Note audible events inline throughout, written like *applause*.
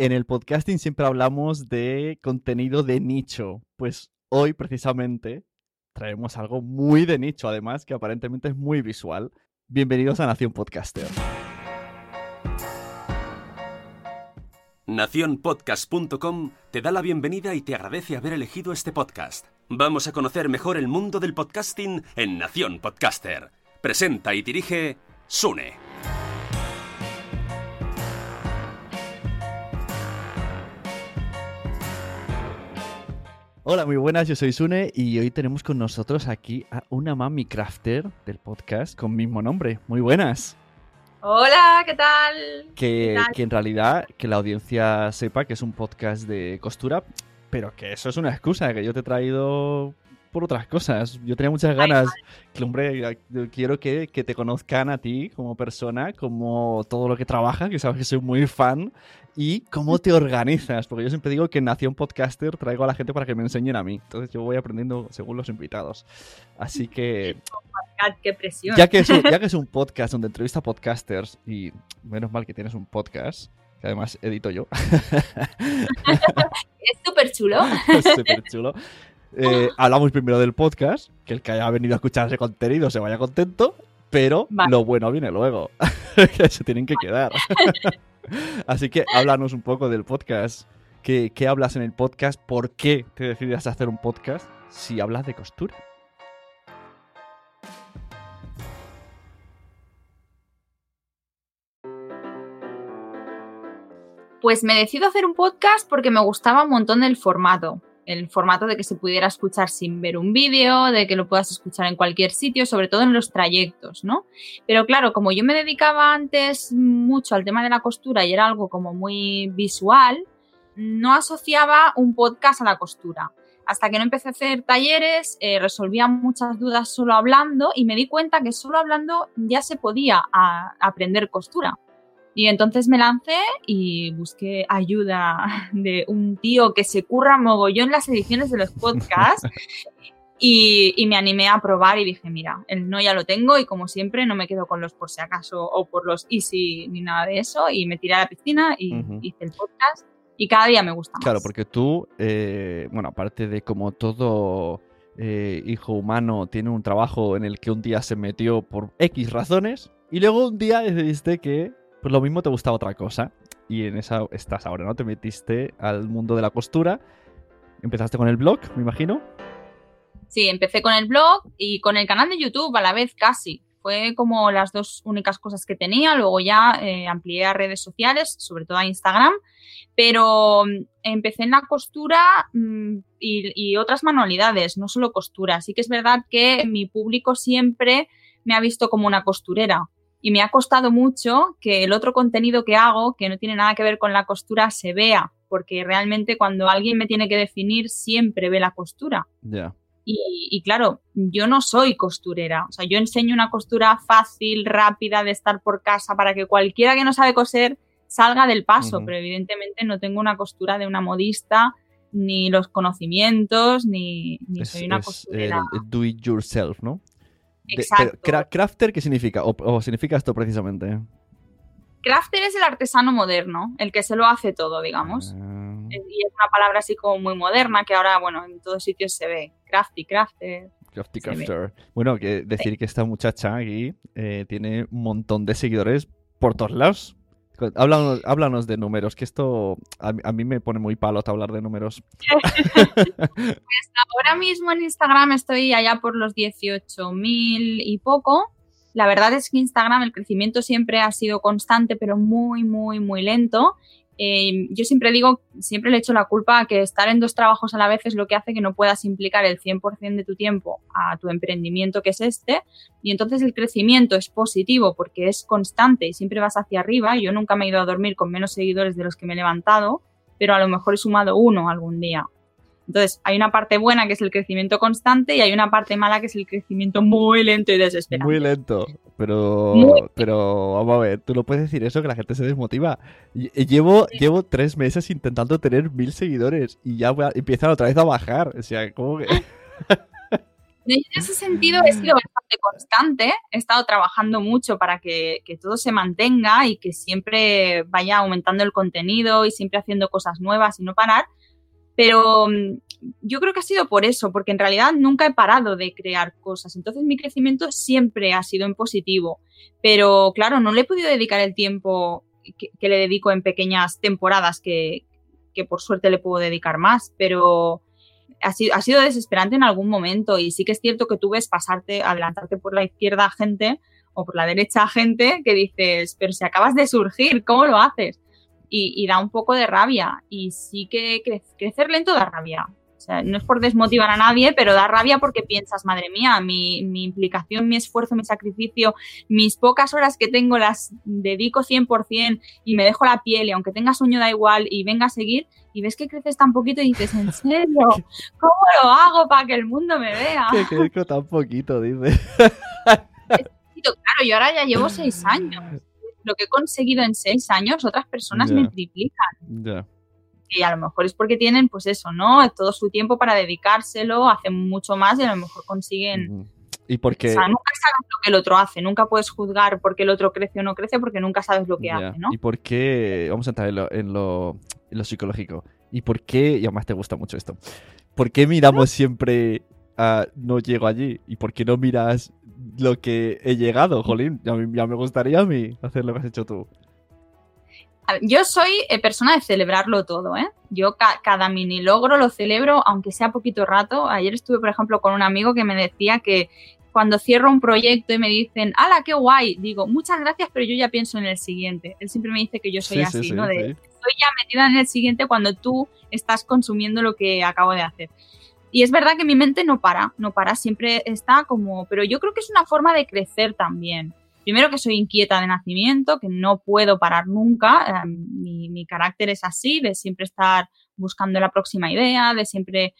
En el podcasting siempre hablamos de contenido de nicho. Pues hoy, precisamente, traemos algo muy de nicho, además, que aparentemente es muy visual. Bienvenidos a Nación Podcaster. Naciónpodcast.com te da la bienvenida y te agradece haber elegido este podcast. Vamos a conocer mejor el mundo del podcasting en Nación Podcaster. Presenta y dirige Sune. Hola, muy buenas, yo soy Sune y hoy tenemos con nosotros aquí a una mami crafter del podcast con mismo nombre. Muy buenas. Hola, ¿qué tal? Que, ¿Qué tal? que en realidad que la audiencia sepa que es un podcast de costura, pero que eso es una excusa, que yo te he traído por otras cosas. Yo tenía muchas ganas, hombre, quiero que, que te conozcan a ti como persona, como todo lo que trabajas, que sabes que soy muy fan, y cómo te organizas, porque yo siempre digo que en Nación Podcaster traigo a la gente para que me enseñen a mí. Entonces yo voy aprendiendo según los invitados. Así que qué presión. ya que, es un, ya que es un podcast donde entrevista podcasters, y menos mal que tienes un podcast, que además edito yo, *laughs* Es súper chulo. *laughs* es súper chulo. Eh, hablamos primero del podcast, que el que haya venido a escuchar ese contenido se vaya contento, pero Vale. lo bueno viene luego, *laughs* que se tienen que quedar. *laughs* Así que háblanos un poco del podcast. ¿Qué, qué hablas en el podcast? ¿Por qué te decides a hacer un podcast si hablas de costura? Pues me decido hacer un podcast porque me gustaba un montón el formato. El formato de que se pudiera escuchar sin ver un vídeo, de que lo puedas escuchar en cualquier sitio, sobre todo en los trayectos, ¿no? Pero claro, como yo me dedicaba antes mucho al tema de la costura y era algo como muy visual, no asociaba un podcast a la costura. Hasta que no empecé a hacer talleres, eh, resolvía muchas dudas solo hablando y me di cuenta que solo hablando ya se podía aprender costura. Y entonces me lancé y busqué ayuda *laughs* de un tío que se curra mogollón las ediciones de los podcasts *laughs* y, y me animé a probar y dije, mira, el no ya lo tengo y como siempre no me quedo con los por si acaso o por los easy ni nada de eso y me tiré a la piscina y hice el podcast y cada día me gusta más. Claro, porque tú, eh, bueno, aparte de como todo eh, hijo humano tiene un trabajo en el que un día se metió por X razones y luego un día decidiste que pues lo mismo te gustaba otra cosa y en esa estás ahora, ¿no? Te metiste al mundo de la costura, empezaste con el blog, me imagino. Sí, empecé con el blog y con el canal de YouTube a la vez casi. Fue como las dos únicas cosas que tenía. Luego ya eh, amplié a redes sociales, sobre todo a Instagram. Pero mm, empecé en la costura mm, y, y otras manualidades, no solo costura. Así que es verdad que mi público siempre me ha visto como una costurera. Y me ha costado mucho que el otro contenido que hago, que no tiene nada que ver con la costura, se vea. Porque realmente cuando alguien me tiene que definir, siempre ve la costura. Ya. Y, y claro, yo no soy costurera. O sea, yo enseño una costura fácil, rápida, de estar por casa, para que cualquiera que no sabe coser salga del paso, pero evidentemente no tengo una costura de una modista, ni los conocimientos, ni, ni Es, soy una es costurera. el, el do it yourself, ¿no? De- Exacto. pero, ¿Crafter qué significa? O, o significa esto precisamente? Crafter es el artesano moderno, el que se lo hace todo, digamos. Ah, Eh, Y es una palabra así como muy moderna que ahora, bueno, en todos sitios se ve. Crafty, crafter. crafty crafter. Bueno, que decir que esta muchacha aquí eh, tiene un montón de seguidores por todos lados. Háblanos, háblanos de números, que esto a, mí- me pone muy palo hablar de números. *laughs* Ahora mismo en Instagram estoy allá por los 18.000 y poco. La verdad es que Instagram el crecimiento siempre ha sido constante, pero muy, muy, muy lento. Eh, yo siempre digo, siempre le echo la culpa a que estar en dos trabajos a la vez es lo que hace que no puedas implicar el 100% de tu tiempo a tu emprendimiento que es este. Y entonces el crecimiento es positivo porque es constante y siempre vas hacia arriba. Yo nunca me he ido a dormir con menos seguidores de los que me he levantado, pero a lo mejor he sumado uno algún día. Entonces, hay una parte buena que es el crecimiento constante y hay una parte mala que es el crecimiento muy lento y desesperante. Muy lento. Pero, Muy- pero vamos a ver, tú no puedes decir eso que la gente se desmotiva. Llevo, llevo tres meses intentando tener mil seguidores y ya a- empiezan otra vez a bajar. O sea, ¿cómo que? *laughs* En ese sentido he sido bastante constante, he estado trabajando mucho para que, que todo se mantenga y que siempre vaya aumentando el contenido y siempre haciendo cosas nuevas y no parar, pero mm, yo creo que ha sido por eso, porque en realidad nunca he parado de crear cosas, entonces mi crecimiento siempre ha sido en positivo, pero claro, no le he podido dedicar el tiempo que, le dedico en pequeñas temporadas que, que por suerte le puedo dedicar más, pero ha sido, ha sido desesperante en algún momento y sí que es cierto que tú ves pasarte, adelantarte por la izquierda a gente o por la derecha a gente que dices, pero si acabas de surgir, ¿cómo lo haces? Y, y da un poco de rabia y sí que cre- crecer lento da rabia. O sea, no es por desmotivar a nadie, pero da rabia porque piensas, madre mía, mi, mi implicación, mi esfuerzo, mi sacrificio, mis pocas horas que tengo las dedico 100% y me dejo la piel y aunque tenga sueño da igual y venga a seguir y ves que creces tan poquito y dices, ¿en serio? ¿Cómo lo hago para que el mundo me vea? que crezco tan poquito, dice. *laughs* Claro, yo ahora ya llevo seis años. Lo que he conseguido en seis años, otras personas me triplican. Y a lo mejor es porque tienen, pues eso, ¿no? Todo su tiempo para dedicárselo, hacen mucho más y a lo mejor consiguen. Y porque. O sea, nunca sabes lo que el otro hace, nunca puedes juzgar porque el otro crece o no crece porque nunca sabes lo que hace, ¿no? ¿Y por qué? Vamos a entrar en lo, en lo, en lo psicológico. ¿Y por qué? Y además te gusta mucho esto. ¿Por qué miramos siempre a no llego allí? ¿Y por qué no miras lo que he llegado, Jolín? Ya, me- ya me gustaría a mí hacer lo que has hecho tú. Yo soy eh, persona de celebrarlo todo, ¿eh? Yo ca- cada mini logro lo celebro, aunque sea poquito rato. Ayer estuve, por ejemplo, con un amigo que me decía que cuando cierro un proyecto y me dicen, ¡hala, qué guay! Digo, muchas gracias, pero yo ya pienso en el siguiente. Él siempre me dice que yo soy Sí, así, sí, sí, ¿no? De. Estoy ya metida en el siguiente cuando tú estás consumiendo lo que acabo de hacer. Y es verdad que mi mente no para, no para, siempre está como, pero yo creo que es una forma de crecer también. Primero que soy inquieta de nacimiento, que no puedo parar nunca, eh, mi, mi carácter es así, de siempre estar buscando la próxima idea, de siempre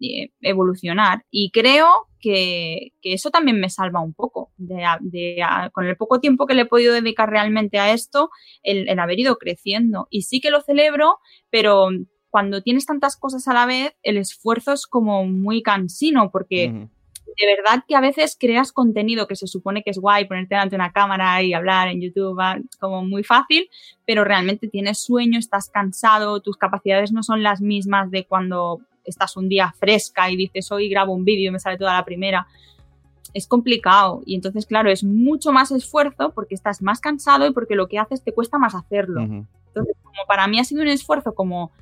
eh, evolucionar. Y creo que, que eso también me salva un poco, de, de con el poco tiempo que le he podido dedicar realmente a esto, el, el haber ido creciendo. Y sí que lo celebro, pero cuando tienes tantas cosas a la vez, el esfuerzo es como muy cansino, porque de verdad que a veces creas contenido que se supone que es guay, ponerte delante de una cámara y hablar en YouTube, ah, como muy fácil, pero realmente tienes sueño, estás cansado, tus capacidades no son las mismas de cuando estás un día fresca y dices, hoy grabo un vídeo y me sale toda la primera. Es complicado y entonces, claro, es mucho más esfuerzo porque estás más cansado y porque lo que haces te cuesta más hacerlo. Entonces, como para mí ha sido un esfuerzo como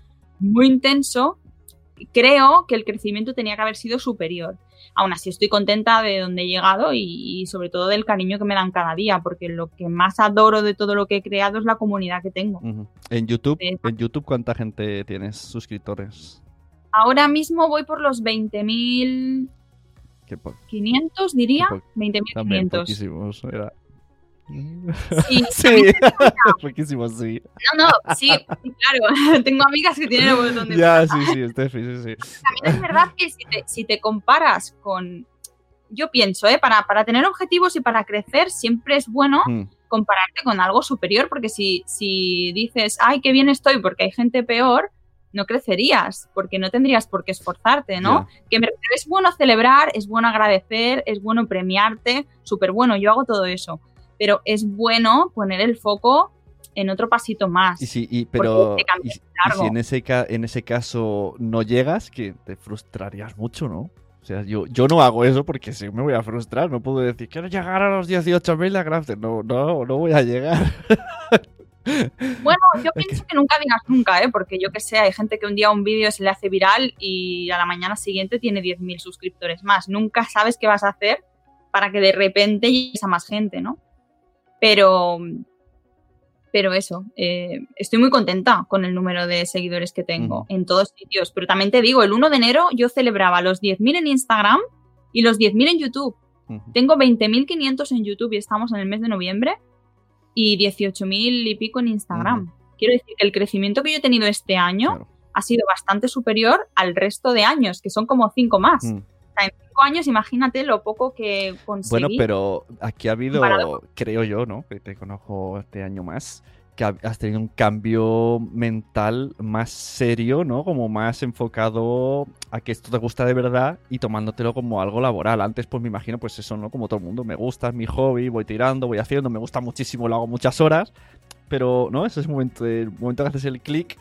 muy intenso, creo que el crecimiento tenía que haber sido superior. Aún así estoy contenta de donde he llegado y, y sobre todo del cariño que me dan cada día, porque lo que más adoro de todo lo que he creado es la comunidad que tengo. En YouTube, Sí. en YouTube, ¿cuánta gente tienes suscriptores? Ahora mismo voy por los 20.500, Qué po- diría. Qué po- también 20.500. *laughs* Sí, Sí, *laughs* poquísimos, sí. no, no, sí, claro. *laughs* Tengo amigas que tienen un montón de Ya, sí, sí, Steffi, sí, sí. También es verdad que si te, si te comparas con. Yo pienso, ¿eh? para, para tener objetivos y para crecer, siempre es bueno Mm, compararte con algo superior, porque si, si dices, ay, qué bien estoy porque hay gente peor, no crecerías, porque no tendrías por qué esforzarte, ¿no? Que es bueno celebrar, es bueno agradecer, es bueno premiarte, súper bueno, yo hago todo eso, pero es bueno poner el foco en otro pasito más. Y si, pero si en ese, en ese caso no llegas, que te frustrarías mucho, ¿no? O sea, yo, yo no hago eso porque si me voy a frustrar. No puedo decir, quiero llegar a los 18.000 de Crafter. No, no, no voy a llegar. *laughs* Bueno, yo pienso que nunca digas nunca, ¿eh? porque yo que sé, hay gente que un día un vídeo se le hace viral y a la mañana siguiente tiene 10.000 suscriptores más. Nunca sabes qué vas a hacer para que de repente llegues a más gente, ¿no? Pero, pero eso, eh, estoy muy contenta con el número de seguidores que tengo en todos sitios. Pero también te digo, el 1 de enero yo celebraba los 10.000 en Instagram y los 10.000 en YouTube. Tengo 20.500 en YouTube y estamos en el mes de noviembre y 18.000 y pico en Instagram. Quiero decir que el crecimiento que yo he tenido este año ha sido bastante superior al resto de años, que son como 5 más. En 5 años, imagínate lo poco que conseguí. Bueno, pero aquí ha habido, creo yo, ¿no? Que te conozco este año más has tenido un cambio mental más serio, ¿no? Como más enfocado a que esto te gusta de verdad y tomándotelo como algo laboral. Antes, pues me imagino, pues eso, ¿no? Como todo el mundo, me gusta, es mi hobby, voy tirando, voy haciendo, me gusta muchísimo, lo hago muchas horas, pero, ¿no? Ese es el momento, el momento que haces el clic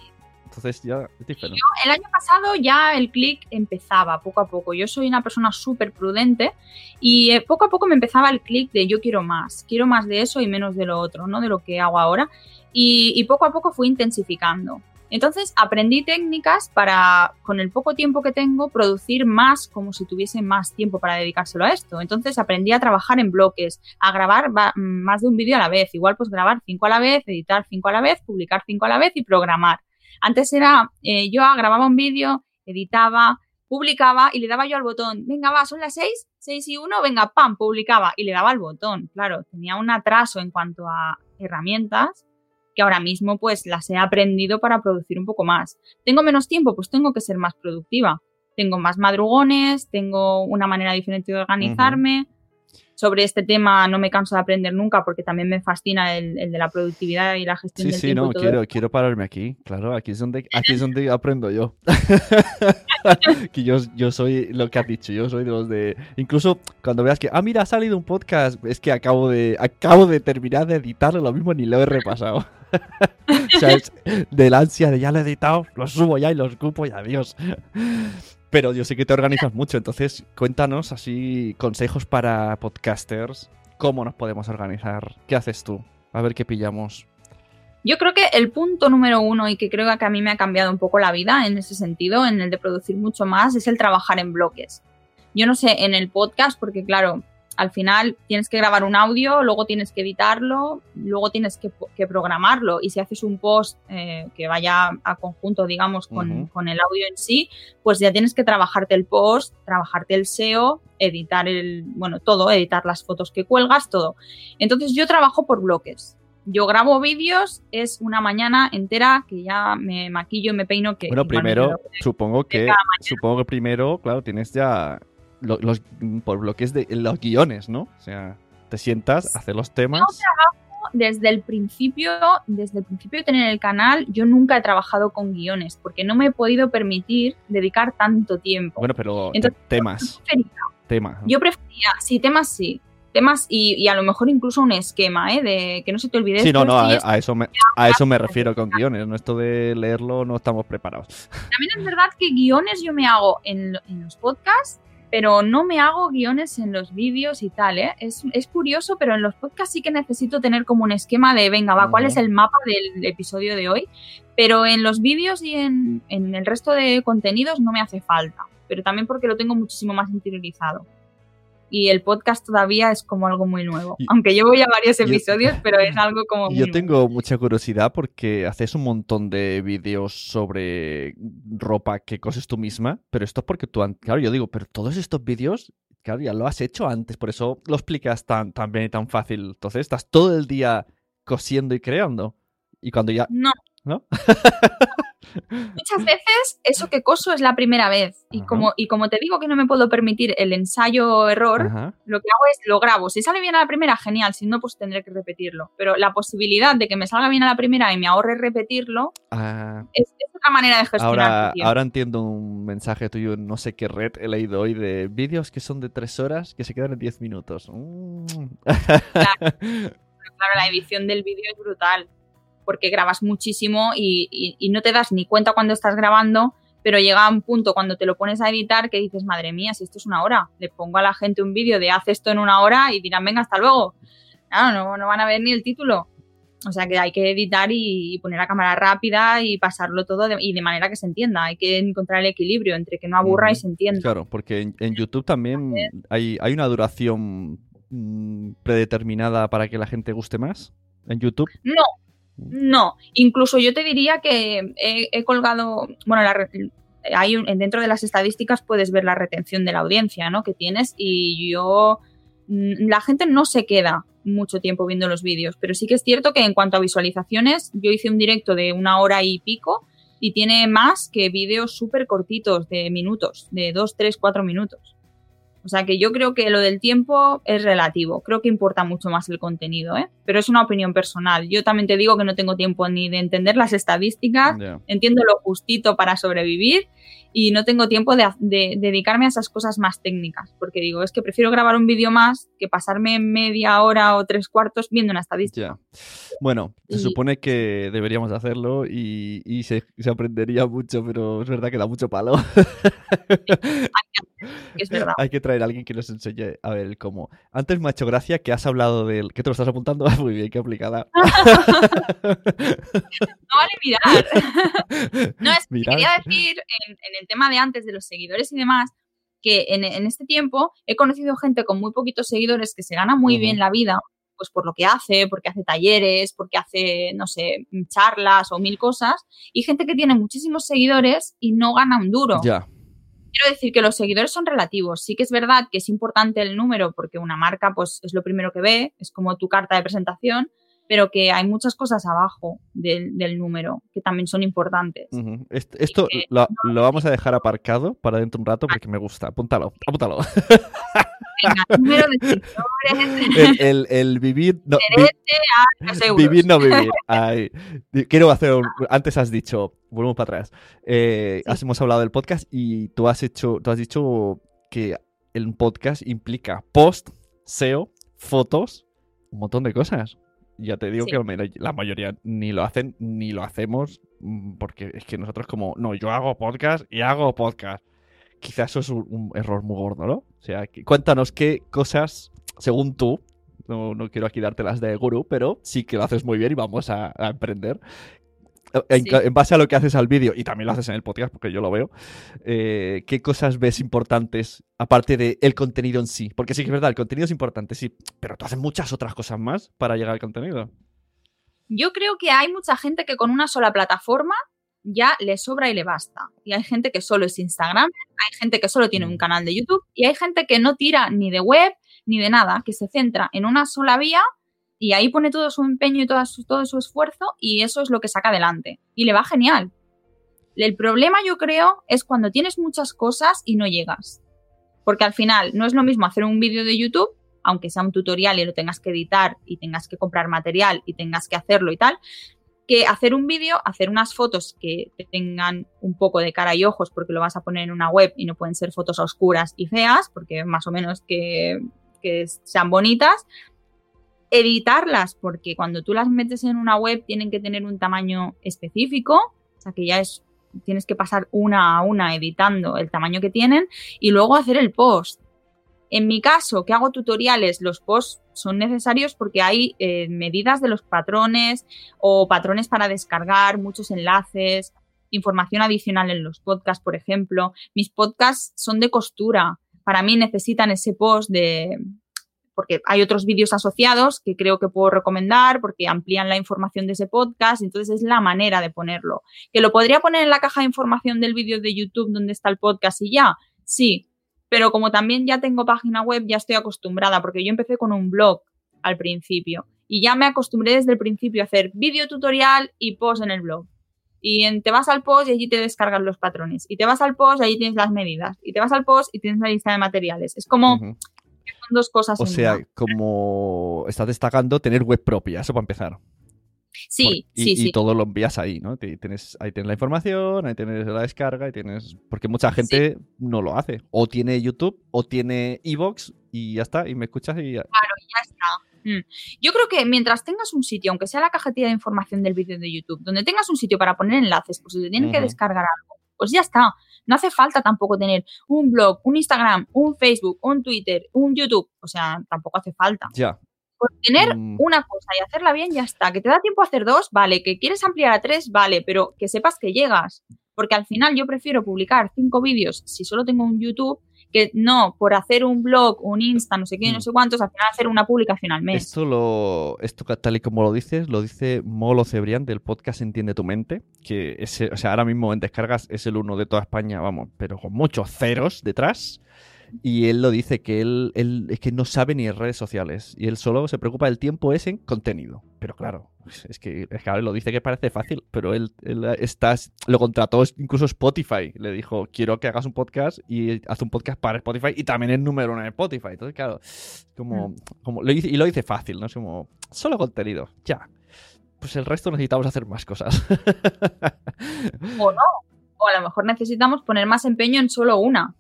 entonces ya es diferente. el año pasado ya el clic empezaba poco a poco. Yo soy una persona súper prudente y eh, poco a poco me empezaba el clic de yo quiero más, quiero más de eso y menos de lo otro, ¿no? De lo que hago ahora y, poco a poco fui intensificando. Entonces aprendí técnicas para, con el poco tiempo que tengo, producir más como si tuviese más tiempo para dedicárselo a esto. Entonces aprendí a trabajar en bloques, a grabar más de un vídeo a la vez. Igual pues grabar cinco a la vez, editar cinco a la vez, publicar cinco a la vez y programar. Antes era, eh, yo grababa un vídeo, editaba, publicaba y le daba yo al botón, venga, va, son las seis, seis y uno, venga, pam, publicaba y le daba al botón. Claro, tenía un atraso en cuanto a herramientas que ahora mismo pues las he aprendido para producir un poco más. ¿Tengo menos tiempo? Pues tengo que ser más productiva. Tengo más madrugones, tengo una manera diferente de organizarme. Sobre este tema no me canso de aprender nunca porque también me fascina el, de la productividad y la gestión sí, del sí, tiempo. Sí, sí, no, quiero, quiero pararme aquí. Claro, aquí es donde, aquí es donde aprendo yo. *laughs* que yo, yo soy lo que has dicho, yo soy de los de... Incluso cuando veas que, ah, mira, ha salido un podcast, es que acabo de, acabo de terminar de editarlo, lo mismo ni lo he repasado. *laughs* o sea, es del ansia de ya lo he editado, lo subo ya y lo escupo y adiós. Pero yo sé que te organizas mucho, entonces cuéntanos así consejos para podcasters, cómo nos podemos organizar, qué haces tú, a ver qué pillamos. Yo creo que el punto número uno y que creo que a mí me ha cambiado un poco la vida en ese sentido, en el de producir mucho más, es el trabajar en bloques. Yo no sé, en el podcast, porque claro, al final tienes que grabar un audio, luego tienes que editarlo, luego tienes que, programarlo y si haces un post eh, que vaya a conjunto, digamos, con, el audio en sí, pues ya tienes que trabajarte el post, trabajarte el SEO, editar el, bueno, todo, editar las fotos que cuelgas, todo. Entonces yo trabajo por bloques. Yo grabo vídeos, es una mañana entera que ya me maquillo y me peino. Que bueno, primero, supongo que, supongo que primero, claro, tienes ya los, por bloques de los guiones, ¿no? O sea, te sientas, hacer los temas. desde el principio, desde el principio de tener el canal, yo nunca he trabajado con guiones, porque no me he podido permitir dedicar tanto tiempo. Bueno, pero temas. temas. Yo prefería, sí, temas sí. Temas y, a lo mejor incluso un esquema, ¿eh? De que no se te olvide. Sí, no, no, a, eso me, a eso me refiero con guiones. No esto de leerlo, no estamos preparados. También es verdad que guiones yo me hago en, en los podcasts pero no me hago guiones en los vídeos y tal, ¿eh? Es, curioso, pero en los podcasts sí que necesito tener como un esquema de, venga, va, ¿cuál es el mapa del episodio de hoy? Pero en los vídeos y en, en el resto de contenidos no me hace falta, pero también porque lo tengo muchísimo más interiorizado y el podcast todavía es como algo muy nuevo. Aunque llevo ya varios episodios, pero es algo como... yo tengo mucha curiosidad porque haces un montón de vídeos sobre ropa que coses tú misma, pero esto es porque tú... Claro, yo digo, pero todos estos vídeos, claro, ya lo has hecho antes, por eso lo explicas tan, tan bien y tan fácil. Entonces estás todo el día cosiendo y creando. Y cuando ya... No. ¿No? *laughs* muchas veces eso que coso es la primera vez. Y como, y como te digo que no me puedo permitir el ensayo-error, lo que hago es lo grabo. Si sale bien a la primera, genial. Si no, pues tendré que repetirlo. Pero la posibilidad de que me salga bien a la primera y me ahorre repetirlo ah. es, otra manera de gestionar. Ahora, ahora entiendo un mensaje tuyo, no sé qué red he leído hoy, de vídeos que son de tres horas que se quedan en diez minutos. Mm. claro, *laughs* la edición del vídeo es brutal porque grabas muchísimo y, no te das ni cuenta cuando estás grabando, pero llega un punto cuando te lo pones a editar que dices, madre mía, si esto es una hora, le pongo a la gente un vídeo de haz esto en una hora y dirán, venga, hasta luego. no, no van a ver ni el título. O sea que hay que editar y, poner la cámara rápida y pasarlo todo y de manera que se entienda. Hay que encontrar el equilibrio entre que no aburra y se entienda. Claro, porque en, YouTube también hay, hay, una duración mm, predeterminada para que la gente guste más. ¿En YouTube? No, no, incluso yo te diría que he, colgado, bueno, hay dentro de las estadísticas puedes ver la retención de la audiencia, ¿no? Que tienes y yo, mm, la gente no se queda mucho tiempo viendo los vídeos, pero sí que es cierto que en cuanto a visualizaciones, yo hice un directo de una hora y pico y tiene más que vídeos súper cortitos de minutos, de dos, tres, cuatro minutos. O sea que yo creo que lo del tiempo es relativo. Creo que importa mucho más el contenido, ¿eh? Pero es una opinión personal. Yo también te digo que no tengo tiempo ni de entender las estadísticas, entiendo lo justito para sobrevivir y no tengo tiempo de, dedicarme a esas cosas más técnicas, porque digo, es que prefiero grabar un vídeo más que pasarme media hora o tres cuartos viendo una estadística. Bueno, se supone que deberíamos hacerlo y, se, aprendería mucho, pero es verdad que da mucho palo. *laughs* es verdad. Hay que traer a alguien que nos enseñe a ver cómo. Antes me ha hecho gracia que has hablado del... ¿Qué te lo estás apuntando? *laughs* Muy bien, qué aplicada. *laughs* no vale mirar. no, es que quería decir en, en el tema de antes de los seguidores y demás, que en, este tiempo he conocido gente con muy poquitos seguidores que se gana muy bien la vida, pues por lo que hace, porque hace talleres, porque hace, no sé, charlas o mil cosas, y gente que tiene muchísimos seguidores y no gana un duro. Ya. Quiero decir que los seguidores son relativos. Sí que es verdad que es importante el número porque una marca pues es lo primero que ve, es como tu carta de presentación, pero que hay muchas cosas abajo del, número que también son importantes. Esto lo, vamos a dejar aparcado para dentro de un rato porque me gusta. Apúntalo, apúntalo. Venga, *laughs* número de. El, el, vivir. No, vivir, no vivir. quiero hacer. Antes has dicho, volvemos para atrás. Eh, hemos hablado del podcast y tú has hecho, tú has dicho que el podcast implica post, SEO, fotos, un montón de cosas ya te digo que la mayoría ni lo hacen ni lo hacemos mm, porque es que nosotros como, no, yo hago podcast y hago podcast. Quizás eso es un, error muy gordo, ¿no? O sea, cuéntanos qué cosas, según tú, no, quiero aquí darte las de gurú, pero sí que lo haces muy bien y vamos a emprender. En, base a lo que haces al vídeo, y también lo haces en el podcast, porque yo lo veo, eh, ¿qué cosas ves importantes aparte del el contenido en sí? Porque sí que es verdad, el contenido es importante, sí, pero tú haces muchas otras cosas más para llegar al contenido. Yo creo que hay mucha gente que con una sola plataforma ya le sobra y le basta. Y hay gente que solo es Instagram, hay gente que solo tiene un mm. canal de YouTube y hay gente que no tira ni de web ni de nada, que se centra en una sola vía y ahí pone todo su empeño y todo su, todo su esfuerzo y eso es lo que saca adelante. Y le va genial. El problema yo creo es cuando tienes muchas cosas y no llegas. Porque al final no es lo mismo hacer un vídeo de YouTube, aunque sea un tutorial y lo tengas que editar y tengas que comprar material y tengas que hacerlo y tal, que hacer un vídeo, hacer unas fotos que tengan un poco de cara y ojos porque lo vas a poner en una web y no pueden ser fotos oscuras y feas, porque más o menos que, que sean bonitas, editarlas, porque cuando tú las metes en una web tienen que tener un tamaño específico, o sea que ya es, tienes que pasar una a una editando el tamaño que tienen y luego hacer el post. En mi caso, que hago tutoriales, los posts son necesarios porque hay eh, medidas de los patrones o patrones para descargar, muchos enlaces, información adicional en los podcasts, por ejemplo. Mis podcasts son de costura. Para mí necesitan ese post de, porque hay otros vídeos asociados que creo que puedo recomendar porque amplían la información de ese podcast, entonces es la manera de ponerlo. ¿Que lo podría poner en la caja de información del vídeo de YouTube donde está el podcast y ya? Sí, pero como también ya tengo página web, ya estoy acostumbrada porque yo empecé con un blog al principio y ya me acostumbré desde el principio a hacer vídeo tutorial y post en el blog. Y te vas al post y allí te descargan los patrones. Y te vas al post y allí tienes las medidas. Y te vas al post y tienes la lista de materiales. Es como. Son dos cosas O sea, una. como estás destacando tener web propia, eso para empezar. Sí, Por- y, sí, y sí. todo lo envías ahí, ¿no? Ti- Tienes, ahí tienes la información, ahí tienes la descarga, y tienes. Porque mucha gente no lo hace. O tiene YouTube, o tiene Evox, y ya está, y me escuchas y ya. ya está. Mm. Yo creo que mientras tengas un sitio, aunque sea la cajetilla de información del vídeo de YouTube, donde tengas un sitio para poner enlaces, por si te tienen que descargar algo, pues ya está. No hace falta tampoco tener un blog, un Instagram, un Facebook, un Twitter, un YouTube. O sea, tampoco hace falta. Ya. Tener Mm. una cosa y hacerla bien, ya está. Que te da tiempo a hacer dos, vale. Que quieres ampliar a tres, vale. Pero que sepas que llegas. Porque al final yo prefiero publicar cinco vídeos si solo tengo un YouTube que no por hacer un blog, un Insta, no sé qué, no Mm. sé cuántos, al final hacer una publicación al mes. Esto lo, esto tal y como lo dices, lo dice Molo Cebrián del podcast Entiende tu mente, que ese, o sea, ahora mismo en descargas es el uno de toda España, vamos, pero con muchos ceros detrás. Y él lo dice que él, él es que no sabe ni en redes sociales. Y él solo se preocupa del tiempo es en contenido. Pero claro, es que, es que ahora lo dice que parece fácil, pero él, él está, lo contrató incluso Spotify. Le dijo, quiero que hagas un podcast y haz un podcast para Spotify y también es número uno en Spotify. Entonces, claro, como, como lo dice, y lo dice fácil, ¿no? Es como, solo contenido, ya. Pues el resto necesitamos hacer más cosas. *laughs* O no. O a lo mejor necesitamos poner más empeño en solo una.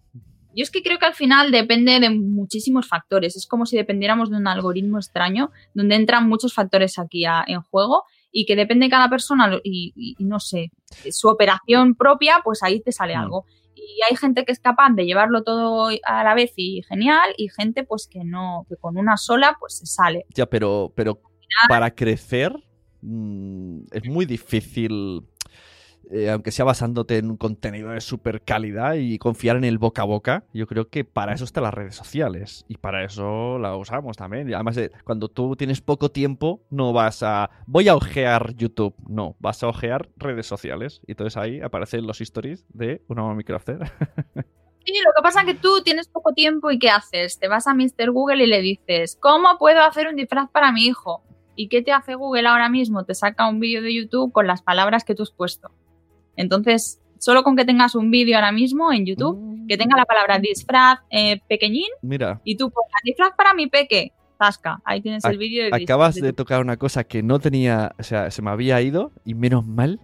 Yo es que creo que al final depende de muchísimos factores. Es como si dependiéramos de un algoritmo extraño donde entran muchos factores aquí a- en juego y que depende de cada persona lo- y, y- y no sé, su operación propia, pues ahí te sale Mm. algo. Y hay gente que es capaz de llevarlo todo a la vez y genial y gente pues que no, que con una sola pues se sale. ya, pero, pero para crecer mm, es muy difícil, eh, aunque sea basándote en un contenido de super calidad y confiar en el boca a boca. Yo creo que para eso están las redes sociales y para eso la usamos también. Además, eh, cuando tú tienes poco tiempo, no vas a. Voy a ojear YouTube. No, vas a ojear redes sociales. Y entonces ahí aparecen los stories de una mamá crafter. Sí, lo que pasa es que tú tienes poco tiempo y ¿qué haces? Te vas a Mr. Google y le dices, ¿cómo puedo hacer un disfraz para mi hijo? ¿Y qué te hace Google ahora mismo? Te saca un vídeo de YouTube con las palabras que tú has puesto. Entonces, solo con que tengas un vídeo ahora mismo en YouTube, que tenga la palabra disfraz eh, pequeñín, Mira, y tú pongas disfraz para mi peque, tasca, ahí tienes el vídeo de acabas de tocar una cosa que no tenía, o sea, se me había ido y menos mal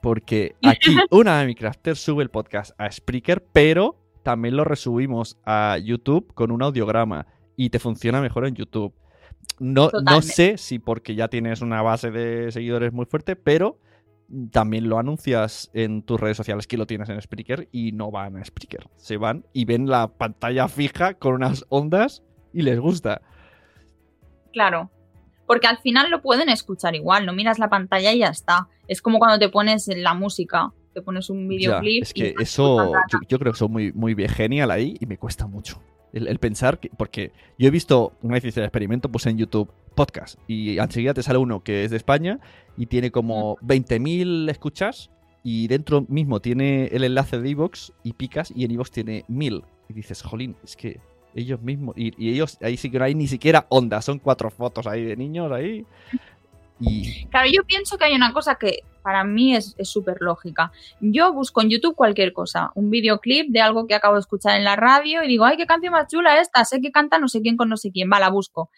porque *laughs* aquí una de mi crafter sube el podcast a Spreaker, pero también lo resubimos a YouTube con un audiograma y te funciona mejor en YouTube. No, no sé si porque ya tienes una base de seguidores muy fuerte, pero también lo anuncias en tus redes sociales que lo tienes en Spreaker y no van a Spreaker. Se van y ven la pantalla fija con unas ondas y les gusta. Claro. Porque al final lo pueden escuchar igual, no miras la pantalla y ya está. Es como cuando te pones la música, te pones un Ya, videoclip. es y que eso, yo creo que soy muy, muy genial ahí y me cuesta mucho. El, el pensar, que, porque yo he visto, una vez hice el experimento, puse en YouTube podcast y enseguida te sale uno que es de España y tiene como 20.000 escuchas y dentro mismo tiene el enlace de Evox y picas y en Evox tiene 1.000. Y dices, jolín, es que ellos mismos, y, y ellos ahí sí que no hay ni siquiera onda, son cuatro fotos ahí de niños ahí. Y Claro, yo pienso que hay una cosa que para mí es súper lógica. Yo busco en YouTube cualquier cosa, un videoclip de algo que acabo de escuchar en la radio y digo, ay, qué canción más chula esta, sé que canta no sé quién con no sé quién, va, la busco.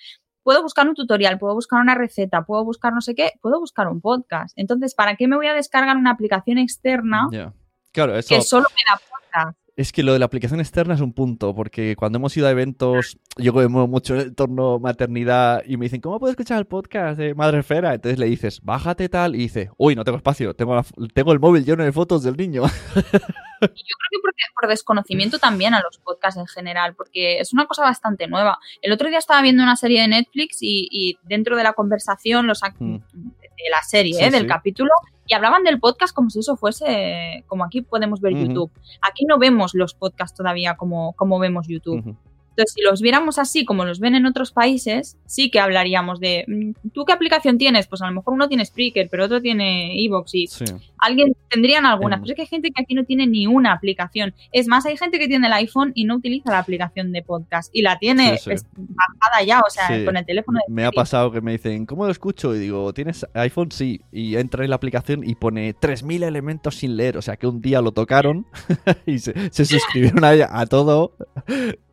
Puedo buscar un tutorial, puedo buscar una receta, puedo buscar no sé qué, puedo buscar un podcast. Entonces, ¿para qué me voy a descargar una aplicación externa ya. Claro, eso. que solo me da podcast? Es que lo de la aplicación externa es un punto, porque cuando hemos ido a eventos, yo me muevo mucho en el entorno maternidad y me dicen, ¿cómo puedo escuchar el podcast de Madre Esfera? Entonces le dices, bájate tal, y dice, uy, no tengo espacio, tengo, la- tengo el móvil lleno de fotos del niño. *laughs* Yo creo que porque- por desconocimiento también a los podcasts en general, porque es una cosa bastante nueva. El otro día estaba viendo una serie de Netflix y, y dentro de la conversación, los act- Mm. de la serie, Sí, ¿eh? del capítulo, y hablaban del podcast como si eso fuese, como aquí podemos ver. YouTube. Aquí no vemos los podcasts todavía como, como vemos YouTube. Entonces, si los viéramos así como los ven en otros países, sí que hablaríamos de, mm, ¿tú qué aplicación tienes? Pues a lo mejor uno tiene Spreaker, pero otro tiene Evox y Sí. alguien tendrían alguna. Em. Pero es que hay gente que aquí no tiene ni una aplicación. Es más, hay gente que tiene el iPhone y no utiliza la aplicación de podcast y la tiene Sí, sí. es- bajada ya, o sea, con el teléfono. de Me ha pasado que me dicen, ¿cómo lo escucho? Y digo, ¿tienes iPhone? Sí. Y entra en la aplicación y pone 3.000 elementos sin leer. O sea que un día lo tocaron *laughs* y se, se suscribieron a, ella- a todo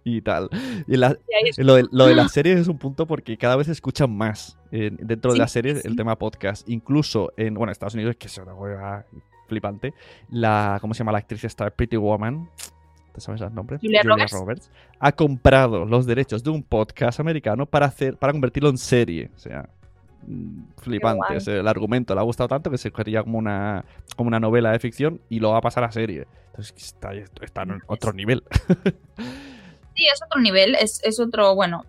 y tal. Y la- Y lo, de, lo de las *laughs* series es un punto porque cada vez se escuchan más eh, dentro de Sí, las series sí. el tema podcast. Incluso en, bueno, Estados Unidos, que es una hueva flipante, la, ¿cómo se llama la actriz esta? Pretty Woman. ¿Te sabes el nombre? Julia Roberts. Ha comprado los derechos de un podcast americano para hacer, para convertirlo en serie. O sea, mm, flipante. el argumento le ha gustado tanto que se quería como una, como una novela de ficción y lo va a pasar a serie. Entonces está, está en otro nivel. *laughs* Sí, es otro nivel, es, es otro, bueno,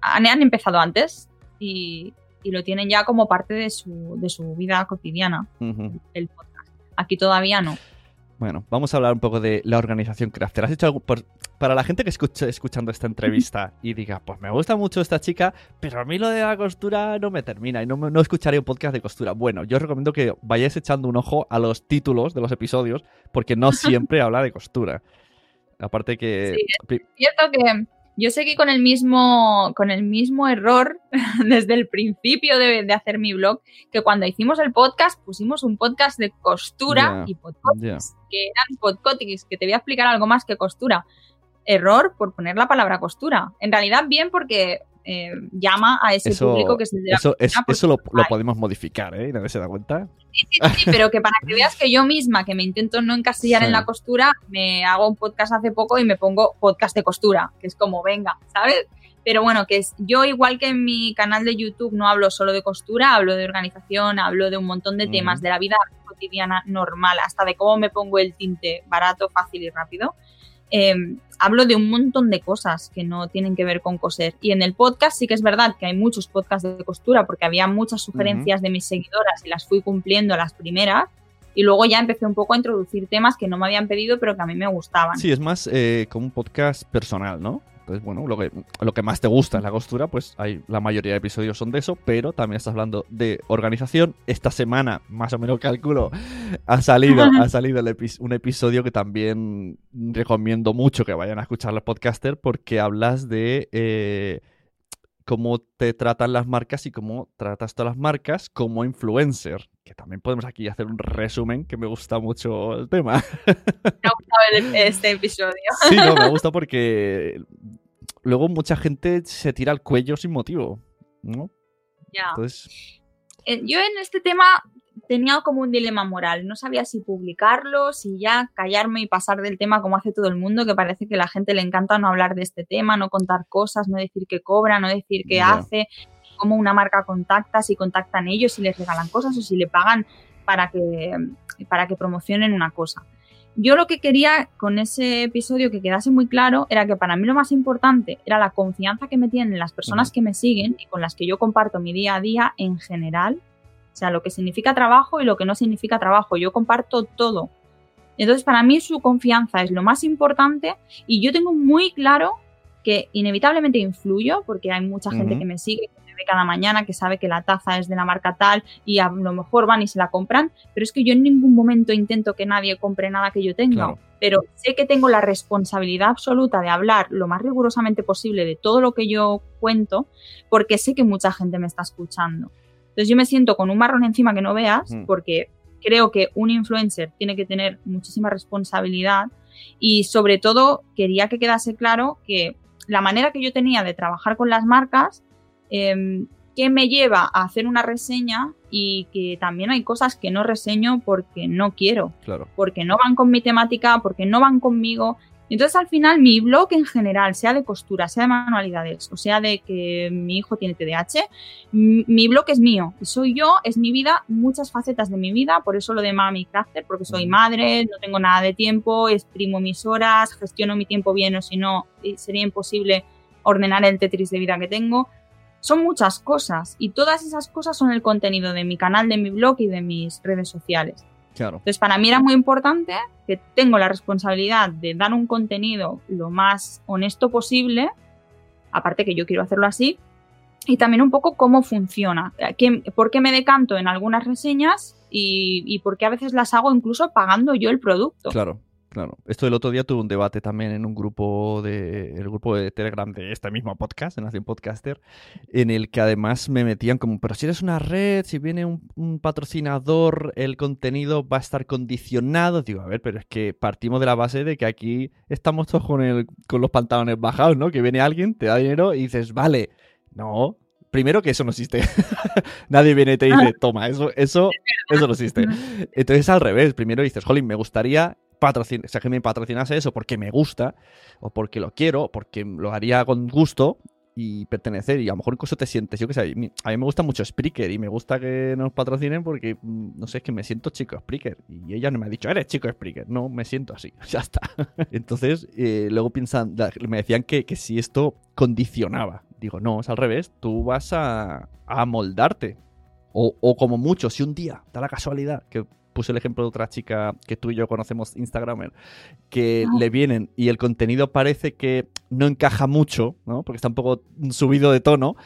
han, han empezado antes y, y lo tienen ya como parte de su, de su vida cotidiana, el podcast. Aquí todavía no. Bueno, vamos a hablar un poco de la organización Crafter. ¿Has hecho algo por- para la gente que escuche escuchando esta entrevista y diga, pues me gusta mucho esta chica, pero a mí lo de la costura no me termina y no, no escucharé un podcast de costura? Bueno, yo os recomiendo que vayáis echando un ojo a los títulos de los episodios, porque no siempre *laughs* habla de costura. Aparte que... pri- cierto que yo seguí con el mismo, con el mismo error *laughs* desde el principio de, de hacer mi blog, que cuando hicimos el podcast pusimos un podcast de costura y podcotics, que eran podcotics, que te voy a explicar algo más que costura. Error por poner la palabra costura. En realidad bien porque eh, llama a ese Eso, público que la eso, es- eso lo, podemos modificar, ¿eh? Nadie se da cuenta. Sí, sí, sí, pero que para que veas que yo misma, que me intento no encasillar Sí. en la costura, me hago un podcast hace poco y me pongo podcast de costura, que es como, venga, ¿sabes? Pero bueno, que es yo igual que en mi canal de YouTube no hablo solo de costura, hablo de organización, hablo de un montón de temas de la vida cotidiana normal, hasta de cómo me pongo el tinte barato, fácil y rápido. Eh, hablo de un montón de cosas que no tienen que ver con coser. Y en el podcast sí que es verdad que hay muchos podcasts de costura porque había muchas sugerencias de mis seguidoras y las fui cumpliendo las primeras. Y luego ya empecé un poco a introducir temas que no me habían pedido pero que a mí me gustaban. Sí, es más eh, como un podcast personal, ¿no? Entonces, bueno, lo que, lo que más te gusta es la costura, pues hay, la mayoría de episodios son de eso, pero también estás hablando de organización. Esta semana, más o menos calculo, ha salido, ha salido el epi- un episodio que también recomiendo mucho que vayan a escuchar al podcaster porque hablas de eh, cómo te tratan las marcas y cómo tratas todas las marcas como influencer. Que también podemos aquí hacer un resumen, que me gusta mucho el tema. Me ha gustado este episodio. Sí, no, me gusta porque luego mucha gente se tira al cuello sin motivo, ¿no? Ya. Entonces, Eh, Yo en este tema tenía como un dilema moral. No sabía si publicarlo, si ya callarme y pasar del tema como hace todo el mundo, que parece que a la gente le encanta no hablar de este tema, no contar cosas, no decir qué cobra, no decir qué Ya. hace, cómo una marca contacta, si contactan ellos, si les regalan cosas o si le pagan para que, para que promocionen una cosa. Yo lo que quería con ese episodio que quedase muy claro era que para mí lo más importante era la confianza que me tienen las personas que me siguen y con las que yo comparto mi día a día en general. O sea, lo que significa trabajo y lo que no significa trabajo. Yo comparto todo. Entonces, para mí su confianza es lo más importante y yo tengo muy claro que inevitablemente influyo porque hay mucha gente que me sigue, que cada mañana, que sabe que la taza es de la marca tal y a lo mejor van y se la compran, pero es que yo en ningún momento intento que nadie compre nada que yo tenga. Claro. Pero sé que tengo la responsabilidad absoluta de hablar lo más rigurosamente posible de todo lo que yo cuento porque sé que mucha gente me está escuchando. Entonces yo me siento con un marrón encima que no veas Mm. porque creo que un influencer tiene que tener muchísima responsabilidad y sobre todo quería que quedase claro que la manera que yo tenía de trabajar con las marcas, eh, que me lleva a hacer una reseña y que también hay cosas que no reseño porque no quiero, claro. porque no van con mi temática, porque no van conmigo. Entonces al final mi blog en general, sea de costura, sea de manualidades, o sea de que mi hijo tiene TDAH, mi blog es mío soy yo, es mi vida, muchas facetas de mi vida, por eso lo de Mami Crafter, porque soy Ujú. madre, no tengo nada de tiempo, exprimo mis horas, gestiono mi tiempo bien o si no eh, sería imposible ordenar el Tetris de vida que tengo. Son muchas cosas y todas esas cosas son el contenido de mi canal, de mi blog y de mis redes sociales. Claro. Entonces, para mí era muy importante que tengo la responsabilidad de dar un contenido lo más honesto posible aparte que yo quiero hacerlo así, y también un poco cómo funciona, qué, por qué me decanto en algunas reseñas y, y por qué a veces las hago incluso pagando yo el producto. Claro. Claro. Esto el otro día tuve un debate también en un grupo de el grupo de Telegram de este mismo podcast, de Nación Podcaster, en el que además me metían como, pero si eres una red, si viene un, patrocinador, el contenido va a estar condicionado. Digo, a ver, pero es que partimos de la base de que aquí estamos todos con, el, con los pantalones bajados, ¿no? Que viene alguien, te da dinero y dices, vale, no, primero que eso no existe. *laughs* Nadie viene y te dice, toma, eso, eso, eso no existe. Entonces al revés, primero dices, jolín, me gustaría patrocin que me patrocinase eso porque me gusta, o porque lo quiero, porque lo haría con gusto y pertenecer. Y a lo mejor incluso te sientes, yo que sé, a mí me gusta mucho Spreaker y me gusta que nos patrocinen porque, mm, no sé, es que me siento chico Spreaker. Y ella no me ha dicho, eres chico Spreaker. No, me siento así, *laughs* ya está. Entonces, eh, luego piensan, me decían que, que si esto condicionaba. Digo, no, es al revés, tú vas a, a moldarte. O, o, como mucho, si un día da la casualidad que puse el ejemplo de otra chica que tú y yo conocemos, Instagramer, que le vienen y el contenido parece que no encaja mucho, ¿no? Porque está un poco subido de tono,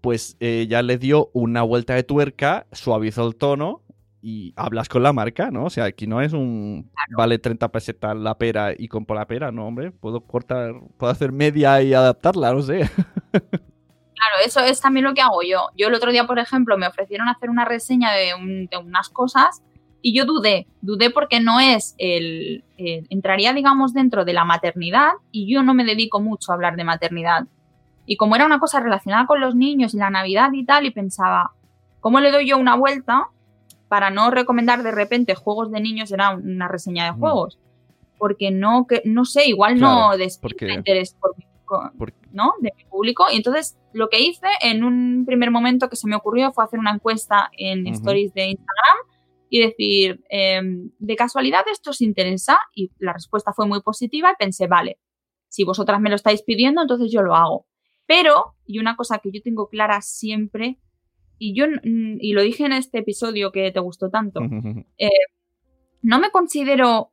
pues eh, ya le dio una vuelta de tuerca, suavizó el tono y hablas con la marca, ¿no? O sea, aquí no es un vale 30 pesetas la pera y compro la pera, no, hombre, puedo cortar, puedo hacer media y adaptarla, no sé. Claro, eso es también lo que hago yo. Yo el otro día, por ejemplo, me ofrecieron hacer una reseña de, de unas cosas y yo dudé, dudé porque no es el, entraría digamos dentro de la maternidad y yo no me dedico mucho a hablar de maternidad. Y como era una cosa relacionada con los niños y la Navidad y tal, y pensaba, ¿cómo le doy yo una vuelta para no recomendar de repente juegos de niños? Era una reseña de mm. juegos. Porque no, que, no sé, igual no despierta interés por, ¿no? de mi público. Y entonces lo que hice en un primer momento que se me ocurrió fue hacer una encuesta en stories de Instagram y decir, em, ¿de casualidad esto os interesa? Y la respuesta fue muy positiva y pensé, vale, si vosotras me lo estáis pidiendo, entonces yo lo hago. Pero, y una cosa que yo tengo clara siempre, y yo, y lo dije en este episodio que te gustó tanto, *laughs* eh, no me considero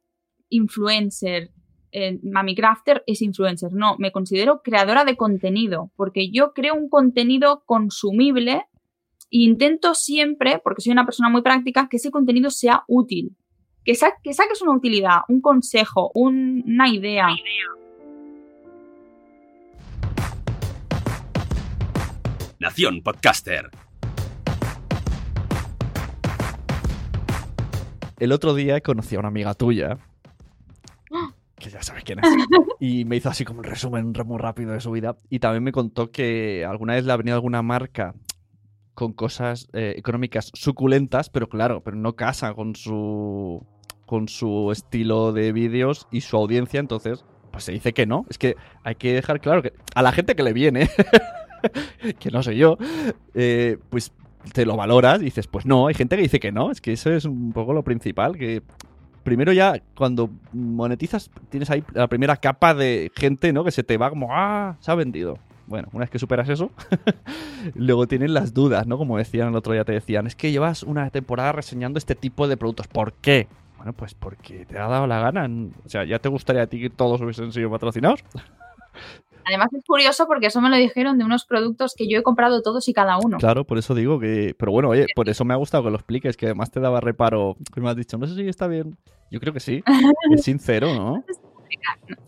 influencer, eh, Mami Crafter es influencer, no, me considero creadora de contenido, porque yo creo un contenido consumible intento siempre, porque soy una persona muy práctica, que ese contenido sea útil. Que, que saques una utilidad, un consejo, una idea. Nación Podcaster. El otro día conocí a una amiga tuya que ya sabes quién es. *laughs* Y me hizo así como un resumen muy rápido de su vida. Y también me contó que alguna vez le ha venido alguna marca con cosas eh, económicas suculentas, pero claro, pero no casa con su con su estilo de vídeos y su audiencia, entonces pues se dice que no. Es que hay que dejar claro que a la gente que le viene, *laughs* que no soy yo, eh, pues te lo valoras y dices, pues no, hay gente que dice que no, es que eso es un poco lo principal, que primero ya cuando monetizas tienes ahí la primera capa de gente, ¿no? Que se te va como, ah, se ha vendido. Bueno, una vez que superas eso, *laughs* luego tienen las dudas, ¿no? Como decían el otro día, te decían, es que llevas una temporada reseñando este tipo de productos. ¿Por qué? Bueno, pues porque te ha dado la gana. O sea, ¿ya te gustaría a ti que todos hubiesen sido patrocinados? *laughs* Además es curioso porque eso me lo dijeron de unos productos que yo he comprado todos y cada uno. Claro, por eso digo que... Pero bueno, oye, por eso me ha gustado que lo expliques, que además te daba reparo. Que me has dicho, no sé si está bien. Yo creo que sí. *laughs* Es sincero, ¿no?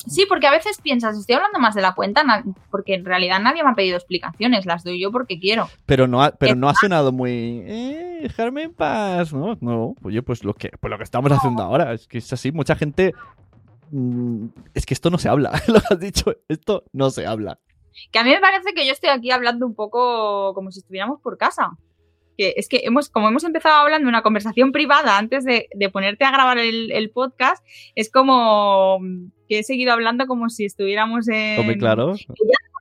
Sí, porque a veces piensas, estoy hablando más de la cuenta, porque en realidad nadie me ha pedido explicaciones, las doy yo porque quiero. Pero no ha, pero no ha sonado muy, eh, dejarme en paz, ¿no? No, oye, pues lo que, pues lo que estamos haciendo ahora, es que es así, mucha gente, mm, es que esto no se habla, *laughs* lo has dicho, esto no se habla. Que a mí me parece que yo estoy aquí hablando un poco como si estuviéramos por casa que es que hemos, como hemos empezado hablando una conversación privada antes de, ponerte a grabar el, podcast, es como que he seguido hablando como si estuviéramos en... Hombre, claro.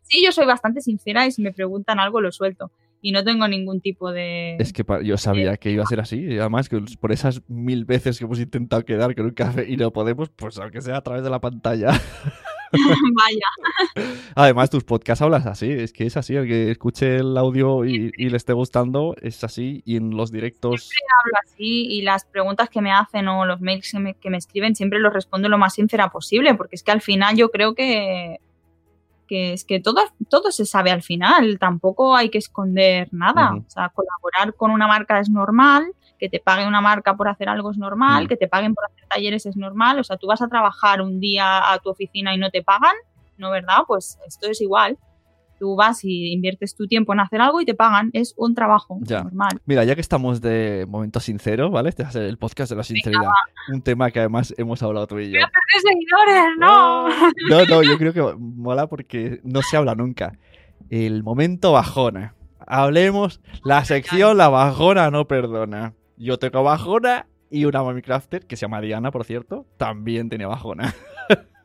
sí, yo soy bastante sincera y si me preguntan algo lo suelto. Y no tengo ningún tipo de... Es que yo sabía que iba a ser así. Y además, que por esas mil veces que hemos intentado quedar con un café y no podemos, pues aunque sea a través de la pantalla. *laughs* *laughs* Vaya. Además, tus podcasts hablas así, es que es así, el que escuche el audio y, le esté gustando es así, y en los directos... Siempre hablo así, y las preguntas que me hacen o los mails que me, escriben siempre los respondo lo más sincera posible, porque es que al final yo creo que que es que todo, todo se sabe al final, tampoco hay que esconder nada. Ujú. O sea, colaborar con una marca es normal, que te pague una marca por hacer algo es normal, Mm. que te paguen por hacer talleres es normal. O sea, tú vas a trabajar un día a tu oficina y no te pagan, ¿no verdad? Pues esto es igual. Tú vas y inviertes tu tiempo en hacer algo y te pagan. Es un trabajo Ya. normal. Mira, ya que estamos de momento sincero, ¿vale? Este va a ser el podcast de la sinceridad. Un tema que además hemos hablado tú y yo. ¡Tres seguidores! ¡No! No, no, yo creo que mola porque no se habla nunca. El momento bajona. Hablemos, la sección La bajona no perdona. Yo tengo bajona y una Mommy Crafter, que se llama Diana, por cierto, también tiene bajona.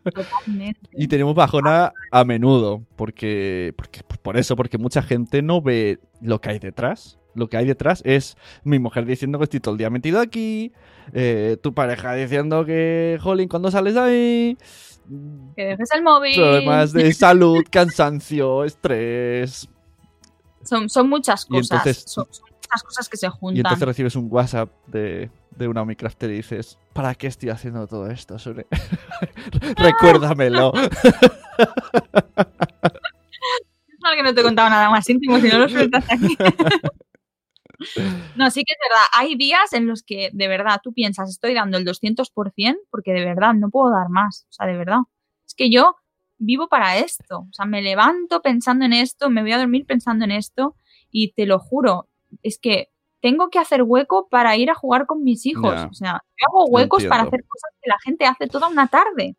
Totalmente. Y tenemos bajona a menudo, porque, porque pues por eso, porque mucha gente no ve lo que hay detrás. Lo que hay detrás es mi mujer diciendo que estoy todo el día metido aquí, eh, tu pareja diciendo que, jolín, cuando sales ahí, Que dejes el móvil. problemas de *laughs* salud, cansancio, estrés. Son, son muchas cosas. entonces- son, son cosas que se juntan. Y entonces recibes un WhatsApp de, de una Omicrafter y dices, ¿para qué estoy haciendo todo esto, Sune? *laughs* Recuérdamelo. *laughs* Mal que no te he contado nada más íntimo, si no lo sueltas aquí. *laughs* no, sí que es verdad. Hay días en los que de verdad tú piensas, estoy dando el 200% porque de verdad no puedo dar más. O sea, de verdad. Es que yo vivo para esto. O sea, me levanto pensando en esto, me voy a dormir pensando en esto y te lo juro, es que tengo que hacer hueco para ir a jugar con mis hijos. O sea, yo hago huecos para hacer cosas que la gente hace toda una tarde.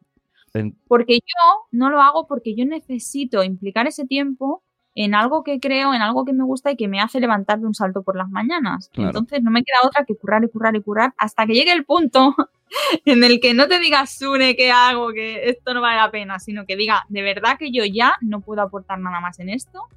En- Porque yo no lo hago porque yo necesito implicar ese tiempo en algo que creo, en algo que me gusta y que me hace levantar de un salto por las mañanas. Claro. Entonces no me queda otra que currar y currar y currar hasta que llegue el punto *laughs* en el que no te digas, Sune, ¿qué hago? Que esto no vale la pena, sino que diga, de verdad que yo ya no puedo aportar nada más en esto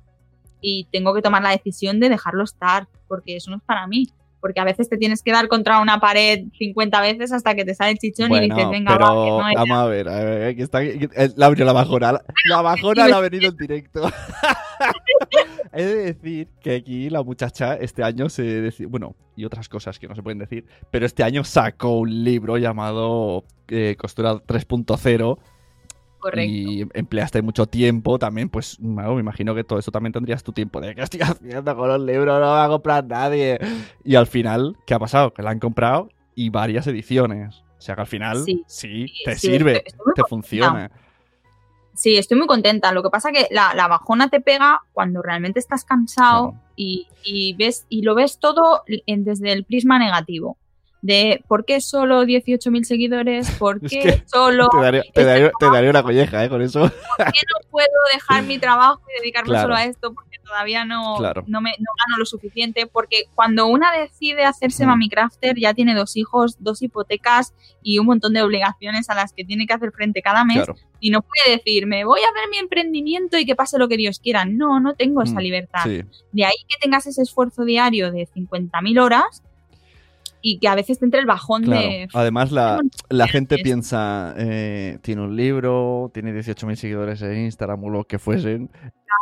y tengo que tomar la decisión de dejarlo estar, porque eso no es para mí. Porque a veces te tienes que dar contra una pared 50 veces hasta que te sale el chichón y dices, venga, pero va, que no era". vamos a ver, a ver, aquí está, aquí- eh, la abrió la bajona, la, la *laughs* bajona la ha venido en directo. *laughs* He de decir que aquí la muchacha este año se deci- bueno, y otras cosas que no se pueden decir, pero este año sacó un libro llamado eh, Costura 3.0 Correcto. y empleaste mucho tiempo también, pues bueno, me imagino que todo eso también tendrías tu tiempo de ¿qué estoy haciendo con los libros? No lo va a comprar nadie. Y al final, ¿qué ha pasado? Que la han comprado y varias ediciones. O sea que al final sí, Sí, te sí, sirve, estoy- estoy muy te funciona. Sí, estoy muy contenta. Lo que pasa que la, la bajona te pega cuando realmente estás cansado y, y ves y lo ves todo en- desde el prisma negativo. De por qué solo 18.000 seguidores, por *laughs* Es qué que solo Te daría, te daría- te daría una colleja, ¿eh? Con eso. ¿por qué no puedo dejar mi trabajo y dedicarme Claro. solo a esto porque todavía no, Claro. no, me, no gano lo suficiente? Porque cuando una decide hacerse Mm. mami crafter ya tiene dos hijos, dos hipotecas y un montón de obligaciones a las que tiene que hacer frente cada mes Claro. y no puede decir, me voy a hacer mi emprendimiento y que pase lo que Dios quiera. No, no tengo esa Mm, libertad. Sí. De ahí que tengas ese esfuerzo diario de 50.000 horas y que a veces te entre el bajón Claro. de... Además, la, la gente piensa, eh, tiene un libro, tiene 18.000 seguidores en Instagram o lo que fuesen,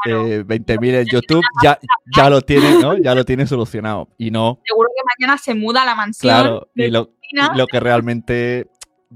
Claro. eh, 20.000 en YouTube, ya, ya lo tiene, ¿no? Ya lo tiene solucionado. Y no, Seguro que mañana se muda a la mansión. claro. de Y lo, Cristina. y lo que realmente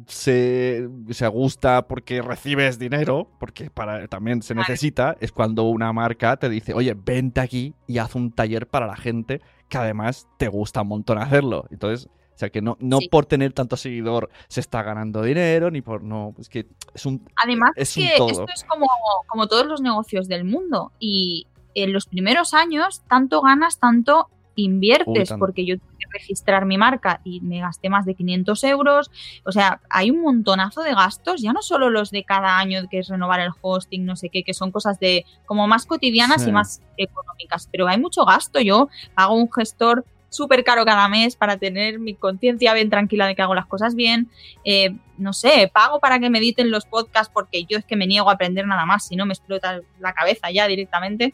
se, se gusta porque recibes dinero, porque para, también se necesita, es cuando una marca te dice, oye, vente aquí y haz un taller para la gente que además te gusta un montón hacerlo. Entonces, o sea, que no, no Sí. por tener tanto seguidor se está ganando dinero, ni por no, es que es un... Además, es un que todo. esto es como, como todos los negocios del mundo. Y en los primeros años, tanto ganas, tanto inviertes, Uy, tanto. porque yo registrar mi marca y me gasté más de 500 euros. O sea, hay un montonazo de gastos, ya no solo los de cada año, que es renovar el hosting, no sé qué, que son cosas de como más cotidianas Sí. y más económicas, pero hay mucho gasto. Yo hago un gestor súper caro cada mes para tener mi conciencia bien tranquila de que hago las cosas bien. Eh, no sé, pago para que me editen los podcasts porque yo es que me niego a aprender nada más, si no me explota la cabeza ya directamente.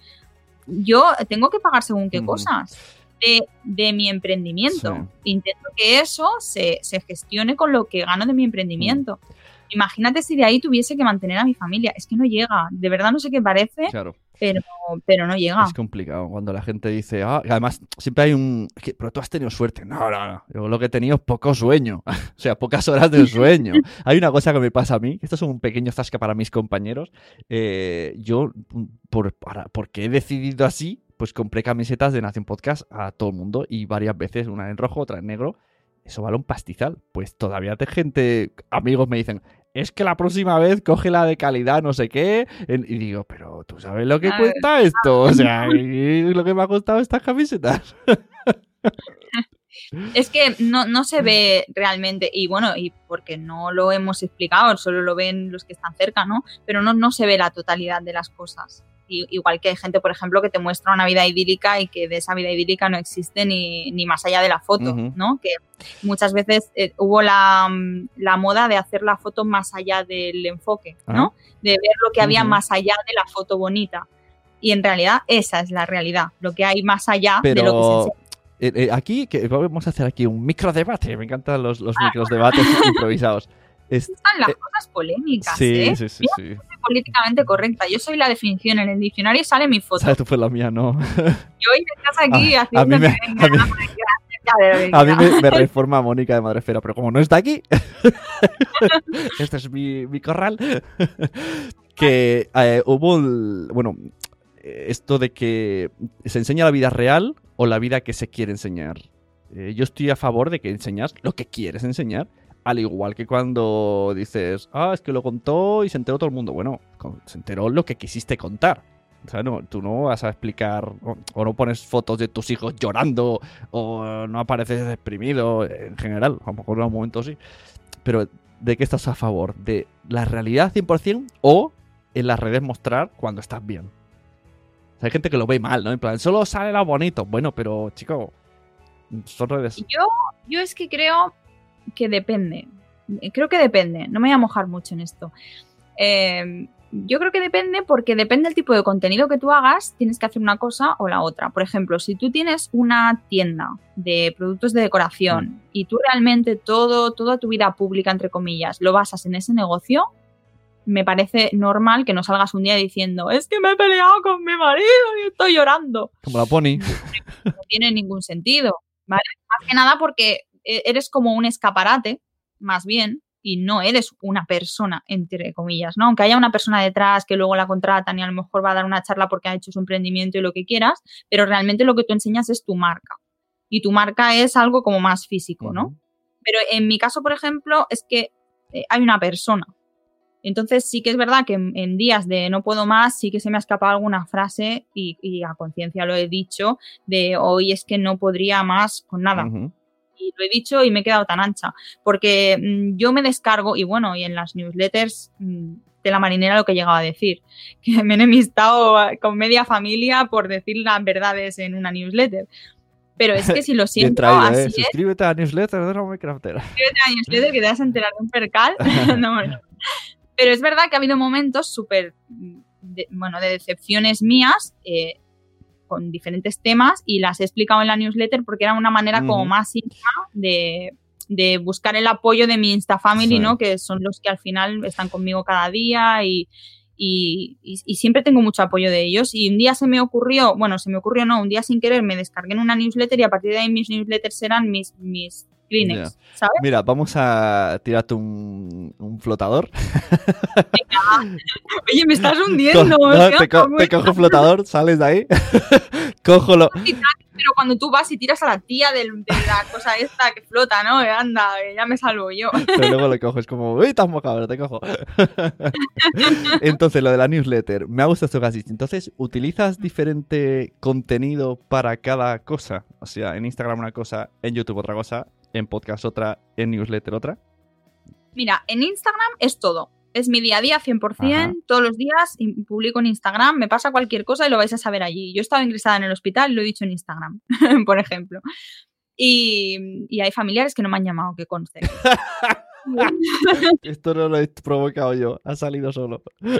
Yo tengo que pagar según qué Ujú. cosas de, de mi emprendimiento. Sí. Intento que eso se, se gestione con lo que gano de mi emprendimiento. Imagínate si de ahí tuviese que mantener a mi familia. Es que no llega. De verdad no sé qué parece, Claro. pero, pero no llega. Es complicado cuando la gente dice, ah, además siempre hay un, "Es que- pero tú has tenido suerte. No, no, no. Yo lo que he tenido es poco sueño, *laughs* o sea, pocas horas de sueño. *laughs* hay una cosa que me pasa a mí, esto es un pequeño zasca para mis compañeros. Eh, yo, por, para, porque he decidido así, pues compré camisetas de Nación Podcast a todo el mundo y varias veces, una en rojo, otra en negro. Eso vale un pastizal. Pues todavía te gente, amigos me dicen, es que la próxima vez coge la de calidad, no sé qué. Y digo, pero tú sabes lo que A ver. cuesta esto. O sea, y lo que me ha costado estas camisetas. *laughs* Es que no, no se ve realmente, y bueno, y porque no lo hemos explicado, solo lo ven los que están cerca, ¿no? Pero no, no se ve la totalidad de las cosas. Igual que hay gente, por ejemplo, que te muestra una vida idílica y que de esa vida idílica no existe ni, ni más allá de la foto. ¿no? Que muchas veces eh, hubo la, mm, la moda de hacer la foto más allá del enfoque, ¿no? De ver lo que había Ujú. más allá de la foto bonita. Y en realidad esa es la realidad, lo que hay más allá de lo que se Pero enseña. eh, eh, aquí, que vamos a hacer aquí un micro debate. Me encantan los, los micros debates *laughs* improvisados. Es- Están las eh, cosas polémicas, sí, ¿eh? sí, sí, sí. soy políticamente correcta. Yo soy la definición. En el diccionario sale mi foto. ¿Sabes? Tú fue la mía, ¿no? *laughs* Y hoy me estás aquí a haciendo mí me- venga, a mí- que A mí me, me *laughs* reforma Mónica de Madrefera, pero como no está aquí, *laughs* este es mi, mi corral, que eh, hubo, el- bueno, esto de que se enseña la vida real o la vida que se quiere enseñar. Yo estoy a favor de que enseñas lo que quieres enseñar, al igual que cuando dices, ah, es que lo contó y se enteró todo el mundo. Bueno, se enteró lo que quisiste contar. O sea, no, tú no vas a explicar o, no pones fotos de tus hijos llorando o no apareces deprimido en general, a lo mejor en algún momento sí. Pero ¿de qué estás a favor? ¿De la realidad 100% o en las redes mostrar cuando estás bien? O sea, hay gente que lo ve mal, ¿no? En plan, solo sale lo bonito. Bueno, pero chico, son redes. Yo, yo es que creo que depende. Creo que depende. No me voy a mojar mucho en esto. Eh, yo creo que depende porque depende del tipo de contenido que tú hagas, tienes que hacer una cosa o la otra. Por ejemplo, si tú tienes una tienda de productos de decoración y tú realmente todo, toda tu vida pública, entre comillas, lo basas en ese negocio, me parece normal que no salgas un día diciendo, es que me he peleado con mi marido y estoy llorando Como la pony. no tiene ningún sentido, ¿vale? Más que nada porque eres como un escaparate, más bien, y no eres una persona, entre comillas, ¿no? Aunque haya una persona detrás que luego la contratan y a lo mejor va a dar una charla porque ha hecho su emprendimiento y lo que quieras, pero realmente lo que tú enseñas es tu marca. Y tu marca es algo como más físico, ¿no? Pero en mi caso, por ejemplo, es que eh, hay una persona. Entonces sí que es verdad que en, en días de no puedo más, sí que se me ha escapado alguna frase y, y a conciencia lo he dicho, de hoy es que no podría más con nada. Y lo he dicho y me he quedado tan ancha. Porque mm, yo me descargo, y bueno, y en las newsletters mm, de la marinera lo que he llegado a decir, *laughs* que me he enemistado con media familia por decir las verdades en una newsletter. Pero es que si lo *laughs* siento, traído, así ¿eh? es, Suscríbete a la newsletter de Roma Craftera. *laughs* suscríbete a la newsletter que te vas a enterar de un percal. No. Pero es verdad que ha habido momentos súper, mm, de- bueno, de decepciones mías eh, con diferentes temas y las he explicado en la newsletter porque era una manera como más íntima de, de buscar el apoyo de mi Insta Family, Sí. ¿no? Que son los que al final están conmigo cada día y, y, y- y siempre tengo mucho apoyo de ellos. Y un día se me ocurrió, bueno, se me ocurrió no, un día sin querer me descargué en una newsletter y a partir de ahí mis newsletters serán mis, mis Kleenex, ¿sabes? Mira, vamos a tirarte un, un flotador. Oye, me estás *laughs* hundiendo. Co- no, te, co- muy- te cojo flotador, sales de ahí, *laughs* cojo lo... Pero cuando tú vas y tiras a la tía de la cosa esta que flota, ¿no? Eh, Anda, que ya me salvo yo. *laughs* Pero luego lo cojo, es como, uy, estás mojado, te cojo. Entonces, lo de la newsletter, me ha gustado esto dicho. Entonces, ¿utilizas diferente contenido para cada cosa? O sea, en Instagram una cosa, en YouTube otra cosa, en podcast otra, en newsletter otra. Mira, en Instagram es todo. Es mi día a día 100%, Ajá. todos los días publico en Instagram, me pasa cualquier cosa y lo vais a saber allí. Yo he estado ingresada en el hospital lo he dicho en Instagram, *laughs* por ejemplo. Y, y hay familiares que no me han llamado, que conste. *laughs* Esto no lo he provocado yo, ha salido solo. *laughs*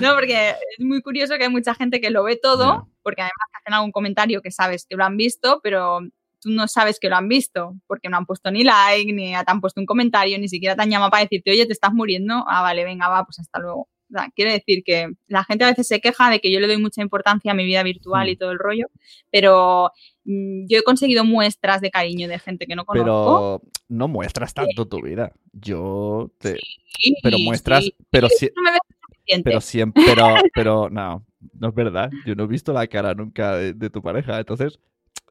No, porque es muy curioso que hay mucha gente que lo ve todo, porque además hacen algún comentario que sabes que lo han visto, pero, tú no sabes que lo han visto, porque no han puesto ni like, ni te han puesto un comentario, ni siquiera te han llamado para decirte, oye, te estás muriendo. Ah, vale, venga, va, pues hasta luego. O sea, quiere decir que la gente a veces se queja de que yo le doy mucha importancia a mi vida virtual y todo el rollo, pero mm, yo he conseguido muestras de cariño de gente que no conozco. Pero no muestras tanto tu vida. Yo te... Sí, pero muestras, sí. pero Sí, sí, no me ves suficiente. pero siempre, pero, pero no, no es verdad. Yo no he visto la cara nunca de, de tu pareja, entonces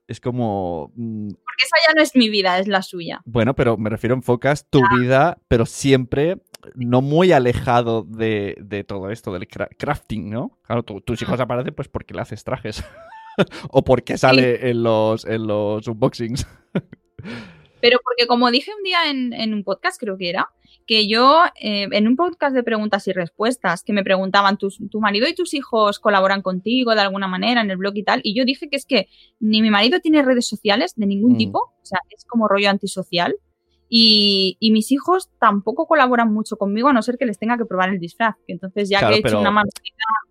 es como, mm, Porque esa ya no es mi vida, es la suya. bueno, pero me refiero enfocas tu vida, pero siempre no muy alejado de, de todo esto del cra- crafting, ¿no? Claro, tu- tus hijos aparecen pues porque le haces trajes *laughs* o porque sale en los en los unboxings. *laughs* Pero porque como dije un día en, en un podcast, creo que era, que yo, eh, en un podcast de preguntas y respuestas, que me preguntaban, ¿tus, ¿tu marido y tus hijos colaboran contigo de alguna manera en el blog y tal? Y yo dije que es que ni mi marido tiene redes sociales de ningún Mm. tipo, o sea, es como rollo antisocial. Y, y mis hijos tampoco colaboran mucho conmigo a no ser que les tenga que probar el disfraz. Entonces ya Claro, que he hecho una mano,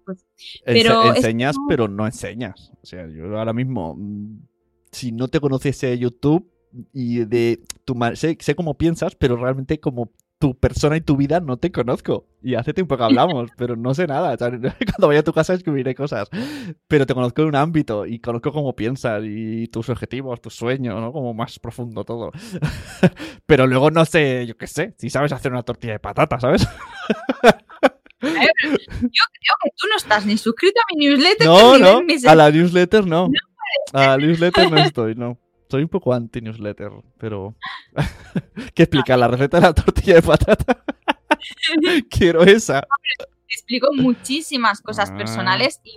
pues Pero enseñas, como- pero no enseñas. O sea, yo ahora mismo, mm, si no te conociese YouTube y de tu sé, sé cómo piensas, pero realmente como tu persona y tu vida no te conozco. Y hace tiempo que hablamos, *laughs* pero no sé nada. O sea, *laughs* cuando vaya a tu casa escribiré cosas. Pero te conozco en un ámbito y conozco cómo piensas y tus objetivos, tus sueños, ¿no? Como más profundo todo. *laughs* pero luego no sé, yo qué sé, si sabes hacer una tortilla de patata, ¿sabes? yo creo que tú no estás ni suscrito a mi newsletter No, ni no, ves mis a la newsletter no. A la newsletter no estoy, no. Soy un poco anti-newsletter, pero... *laughs* ¿Qué explica la receta de la tortilla de patata? *laughs* Quiero esa. explico muchísimas cosas Ah. personales y,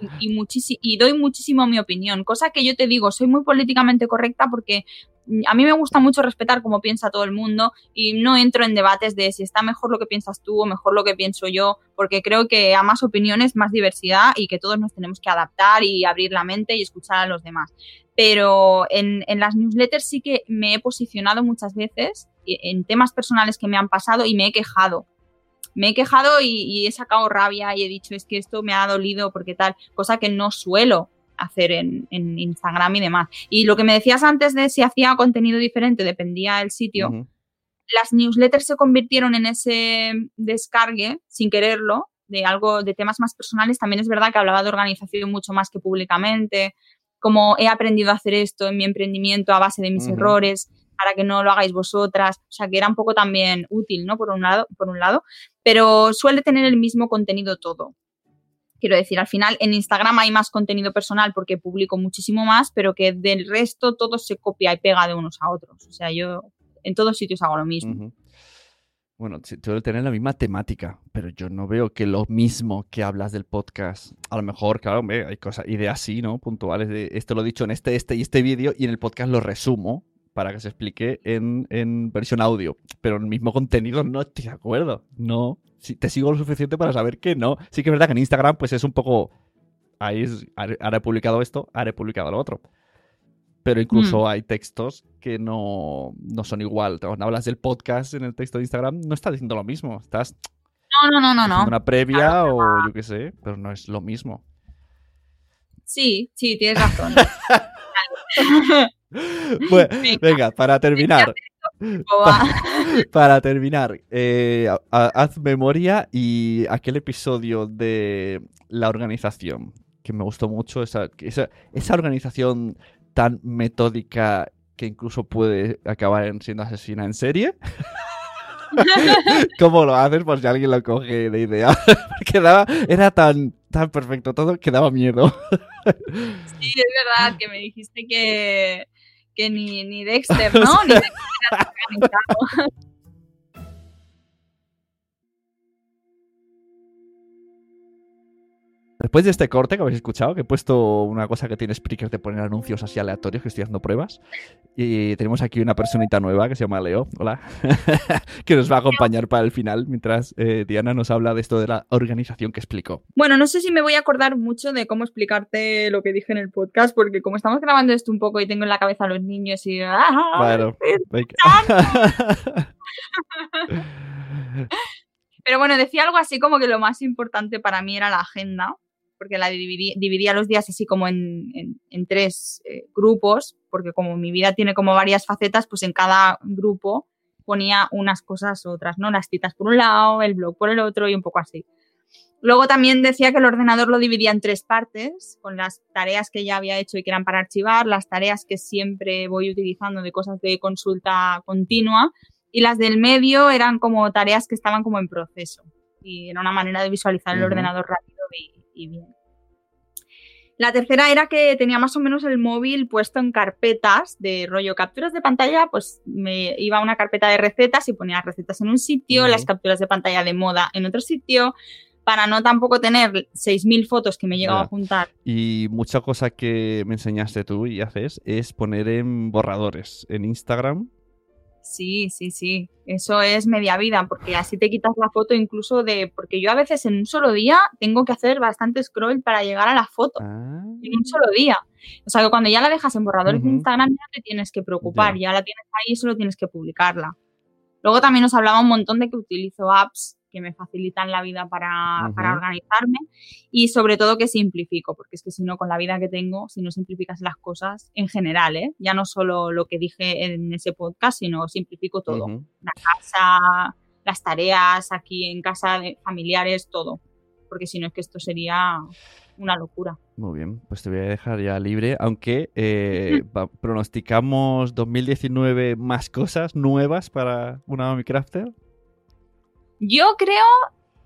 y, doy muchísimo mi opinión, cosa que yo te digo, soy muy políticamente correcta porque a mí me gusta mucho respetar cómo piensa todo el mundo y no entro en debates de si está mejor lo que piensas tú o mejor lo que pienso yo, porque creo que a más opiniones, más diversidad y que todos nos tenemos que adaptar y abrir la mente y escuchar a los demás. Pero en, en las newsletters sí que me he posicionado muchas veces eh, en temas personales que me han pasado y me he quejado me he quejado y, y he sacado rabia y he dicho es que esto me ha dolido porque tal, cosa que no suelo hacer en, en Instagram y demás. Y lo que me decías antes de si hacía contenido diferente, dependía del sitio, Ujú. las newsletters se convirtieron en ese descargue, sin quererlo, de algo, de temas más personales. También es verdad que hablaba de organización mucho más que públicamente, como he aprendido a hacer esto en mi emprendimiento a base de mis errores, para que no lo hagáis vosotras. O sea, que era un poco también útil, ¿no? Por un lado, por un lado. Pero suele tener el mismo contenido todo. Quiero decir, al final en Instagram hay más contenido personal porque publico muchísimo más, pero que del resto todo se copia y pega de unos a otros. O sea, yo en todos sitios hago lo mismo. Bueno, suele tener la misma temática, pero yo no veo que lo mismo que hablas del podcast. A lo mejor, claro, hay cosas, ideas así, ¿no? Puntuales de esto lo he dicho en este, este y este vídeo y en el podcast lo resumo para que se explique en, en versión audio. Pero el mismo contenido no estoy de acuerdo. No. Si te sigo lo suficiente para saber que no. Sí que es verdad que en Instagram, pues es un poco. Ahí es, haré- publicado esto, he publicado lo otro. Pero incluso hay textos que no, no son igual. Cuando hablas del podcast en el texto de Instagram, no estás diciendo lo mismo. Estás No, no, no, no, no. una previa o yo qué sé, pero no es lo mismo. Sí, sí, tienes *laughs* razón. Bueno, *laughs* Venga. venga, para terminar. *laughs* Para terminar, eh, haz memoria y aquel episodio de la organización, que me gustó mucho, esa, esa organización tan metódica que incluso puede acabar en siendo asesina en serie. *laughs* ¿Cómo lo haces? Por si alguien lo coge de idea. *laughs* Porque daba- era tan, tan perfecto todo que daba miedo. Sí, es verdad que me dijiste que, que ni, ni Dexter, *laughs* ¿no? Ni Dexter Después de este corte que habéis escuchado, que he puesto una cosa que tiene Spreaker de poner anuncios así aleatorios, que estoy haciendo pruebas. Y tenemos aquí una personita nueva que se llama Leo, hola, *laughs* que nos va a acompañar para el final, mientras eh, Diana nos habla de esto de la organización que explicó. Bueno, no sé si me voy a acordar mucho de cómo explicarte lo que dije en el podcast, porque como estamos grabando esto un poco y tengo en la cabeza a los niños y... ¡ah! *laughs* Venga. *laughs* Pero bueno, decía algo así como que lo más importante para mí era la agenda, porque la dividí- dividía los días así como en, en- en tres eh, grupos, porque como mi vida tiene como varias facetas, pues en cada grupo ponía unas cosas u otras, ¿no? Las citas por un lado, el blog por el otro y un poco así. Luego también decía que el ordenador lo dividía en tres partes, con las tareas que ya había hecho y que eran para archivar, las tareas que siempre voy utilizando de cosas de consulta continua y las del medio eran como tareas que estaban como en proceso. Y era una manera de visualizar el ordenador rápido y, bien. La tercera era que tenía más o menos el móvil puesto en carpetas de rollo capturas de pantalla, pues me iba a una carpeta de recetas y ponía recetas en un sitio, las capturas de pantalla de moda en otro sitio, para no tampoco tener 6.000 fotos que me llegaba Ya. a juntar. Y mucha cosa que me enseñaste tú y haces es poner en borradores en Instagram. Sí, sí, sí. Eso es media vida, porque así te quitas la foto incluso de. Porque yo a veces en un solo día tengo que hacer bastante scroll para llegar a la foto. Ah, En un solo día. O sea que cuando ya la dejas en borradores de. Instagram ya no te tienes que preocupar, Ya. ya la tienes ahí y solo tienes que publicarla. Luego también nos hablaba un montón de que utilizo apps que me facilitan la vida para, para Ujú. organizarme y sobre todo que simplifico, porque es que si no, con la vida que tengo, si no simplificas las cosas en general, ¿eh? ya no solo lo que dije en ese podcast, sino simplifico todo. ujú. La casa, las tareas aquí en casa de familiares, todo. Porque si no es que esto sería una locura. Muy bien, pues te voy a dejar ya libre, aunque eh, *laughs* pronosticamos 2019 más cosas nuevas para una Mami Crafter. Yo creo.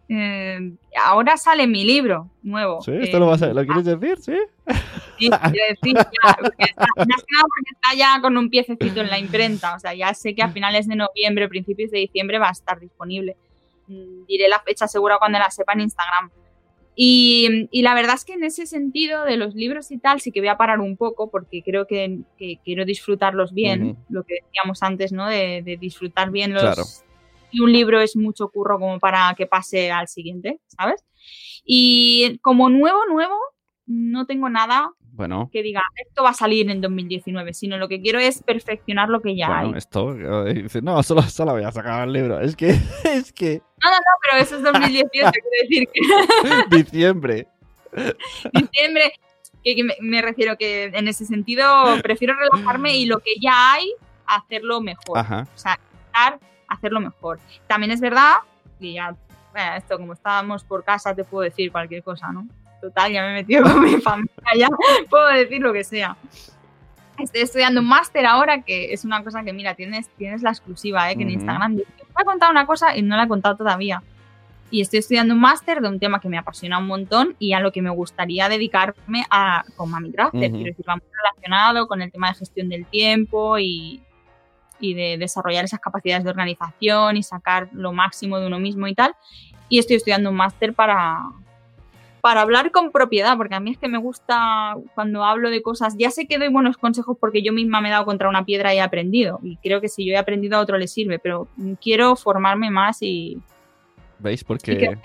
eh, ahora sale mi libro nuevo. ¿Sí? eh, ¿Esto lo, vas a- lo quieres decir? ¿Sí? *laughs* sí, quiero decir, ya, está, porque ya con un piececito en la imprenta. O sea, ya sé que a finales de noviembre, principios de diciembre va a estar disponible. Mm, Diré la fecha segura cuando la sepa en Instagram. Y, y la verdad es que en ese sentido de los libros y tal, sí que voy a parar un poco porque creo que, que quiero disfrutarlos bien, lo que decíamos antes, ¿no? De, de disfrutar bien los... Claro. Y un libro es mucho curro como para que pase al siguiente, ¿sabes? Y como nuevo, nuevo, no tengo nada Bueno, que diga, esto va a salir en 2019, sino lo que quiero es perfeccionar lo que ya hay. bueno, esto. eh, dice, no, solo, solo voy a sacar el libro. Es que, *laughs* es que, Pero eso es 2018, *laughs* quiero decir que *laughs* diciembre. diciembre, que, que me, me refiero que en ese sentido prefiero relajarme y lo que ya hay, hacerlo mejor. Ajá. O sea, intentar hacerlo mejor. También es verdad, y ya, bueno, esto como estábamos por casa, te puedo decir cualquier cosa, ¿no? Total, ya me he metido con mi *laughs* familia, ya puedo decir lo que sea. Estoy estudiando un máster ahora, que es una cosa que, mira, tienes, tienes la exclusiva, ¿eh? que en Ujú. Instagram dice, me ha contado una cosa y no la he contado todavía. Y estoy estudiando un máster de un tema que me apasiona un montón y a lo que me gustaría dedicarme a, con Mami Crafter. Ujú. Quiero decir, va muy relacionado con el tema de gestión del tiempo y, y de desarrollar esas capacidades de organización y sacar lo máximo de uno mismo y tal. Y estoy estudiando un máster para, para hablar con propiedad, porque a mí es que me gusta cuando hablo de cosas, ya sé que doy buenos consejos porque yo misma me he dado contra una piedra y he aprendido, y creo que si yo he aprendido a otro le sirve, pero quiero formarme más y... ¿Veis? Porque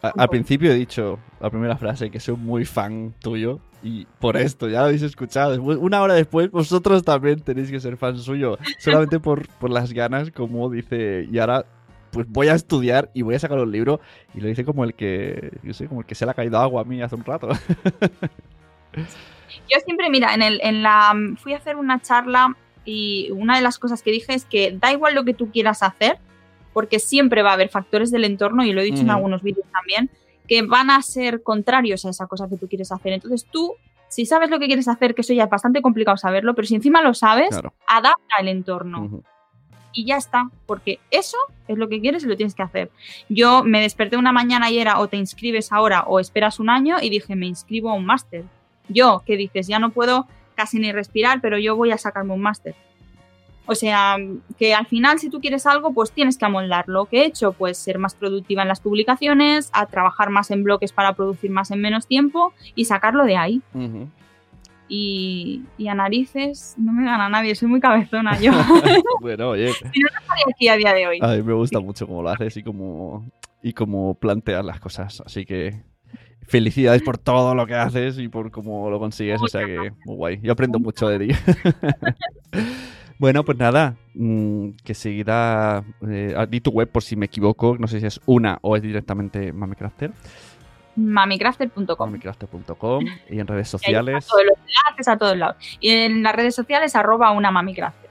al principio he dicho la primera frase que soy muy fan tuyo y por esto ya lo habéis escuchado. Después, una hora después vosotros también tenéis que ser fan suyo. Solamente por, por las ganas, como dice. Y ahora pues voy a estudiar y voy a sacar un libro. Y lo dice como el que, yo sé, como el que se le ha caído agua a mí hace un rato. Yo siempre, mira, en, el, en la fui a hacer una charla y una de las cosas que dije es que da igual lo que tú quieras hacer, porque siempre va a haber factores del entorno, y lo he dicho en algunos vídeos también, que van a ser contrarios a esa cosa que tú quieres hacer. Entonces tú, si sabes lo que quieres hacer, que eso ya es bastante complicado saberlo, pero si encima lo sabes, Claro. adapta el entorno y ya está, porque eso es lo que quieres y lo tienes que hacer. Yo me desperté una mañana y era o te inscribes ahora o esperas un año y dije, me inscribo a un máster. Yo, que dices, ya no puedo casi ni respirar, pero yo voy a sacarme un máster. O sea, que al final si tú quieres algo, pues tienes que amoldarlo. ¿Qué he hecho? Pues ser más productiva en las publicaciones, a trabajar más en bloques para producir más en menos tiempo y sacarlo de ahí. Y, y a narices no me gana nadie, soy muy cabezona yo. *laughs* bueno, oye, *laughs* Estoy aquí a día de hoy. a mí me gusta mucho cómo lo haces y cómo, y cómo planteas las cosas. Así que felicidades por todo lo que haces y por cómo lo consigues. O sea que muy guay. Yo aprendo mucho de ti. *laughs* bueno, pues nada, mm, que seguida. Eh, di tu web por si me equivoco. No sé si es una o es directamente Mamecrafter. mamicrafter.com. Mamicrafter.com y en redes *laughs* sociales. todos los enlaces a todos lados. Y en las redes sociales, arroba una mamicrafter.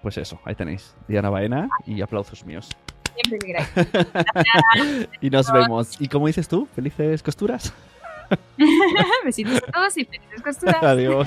Pues eso, ahí tenéis. Diana Baena y aplausos míos. Siempre que queráis. *laughs* Y nos vemos. ¿Y cómo dices tú? ¿Felices costuras? *laughs* Besitos a todos y felices costuras. Adiós.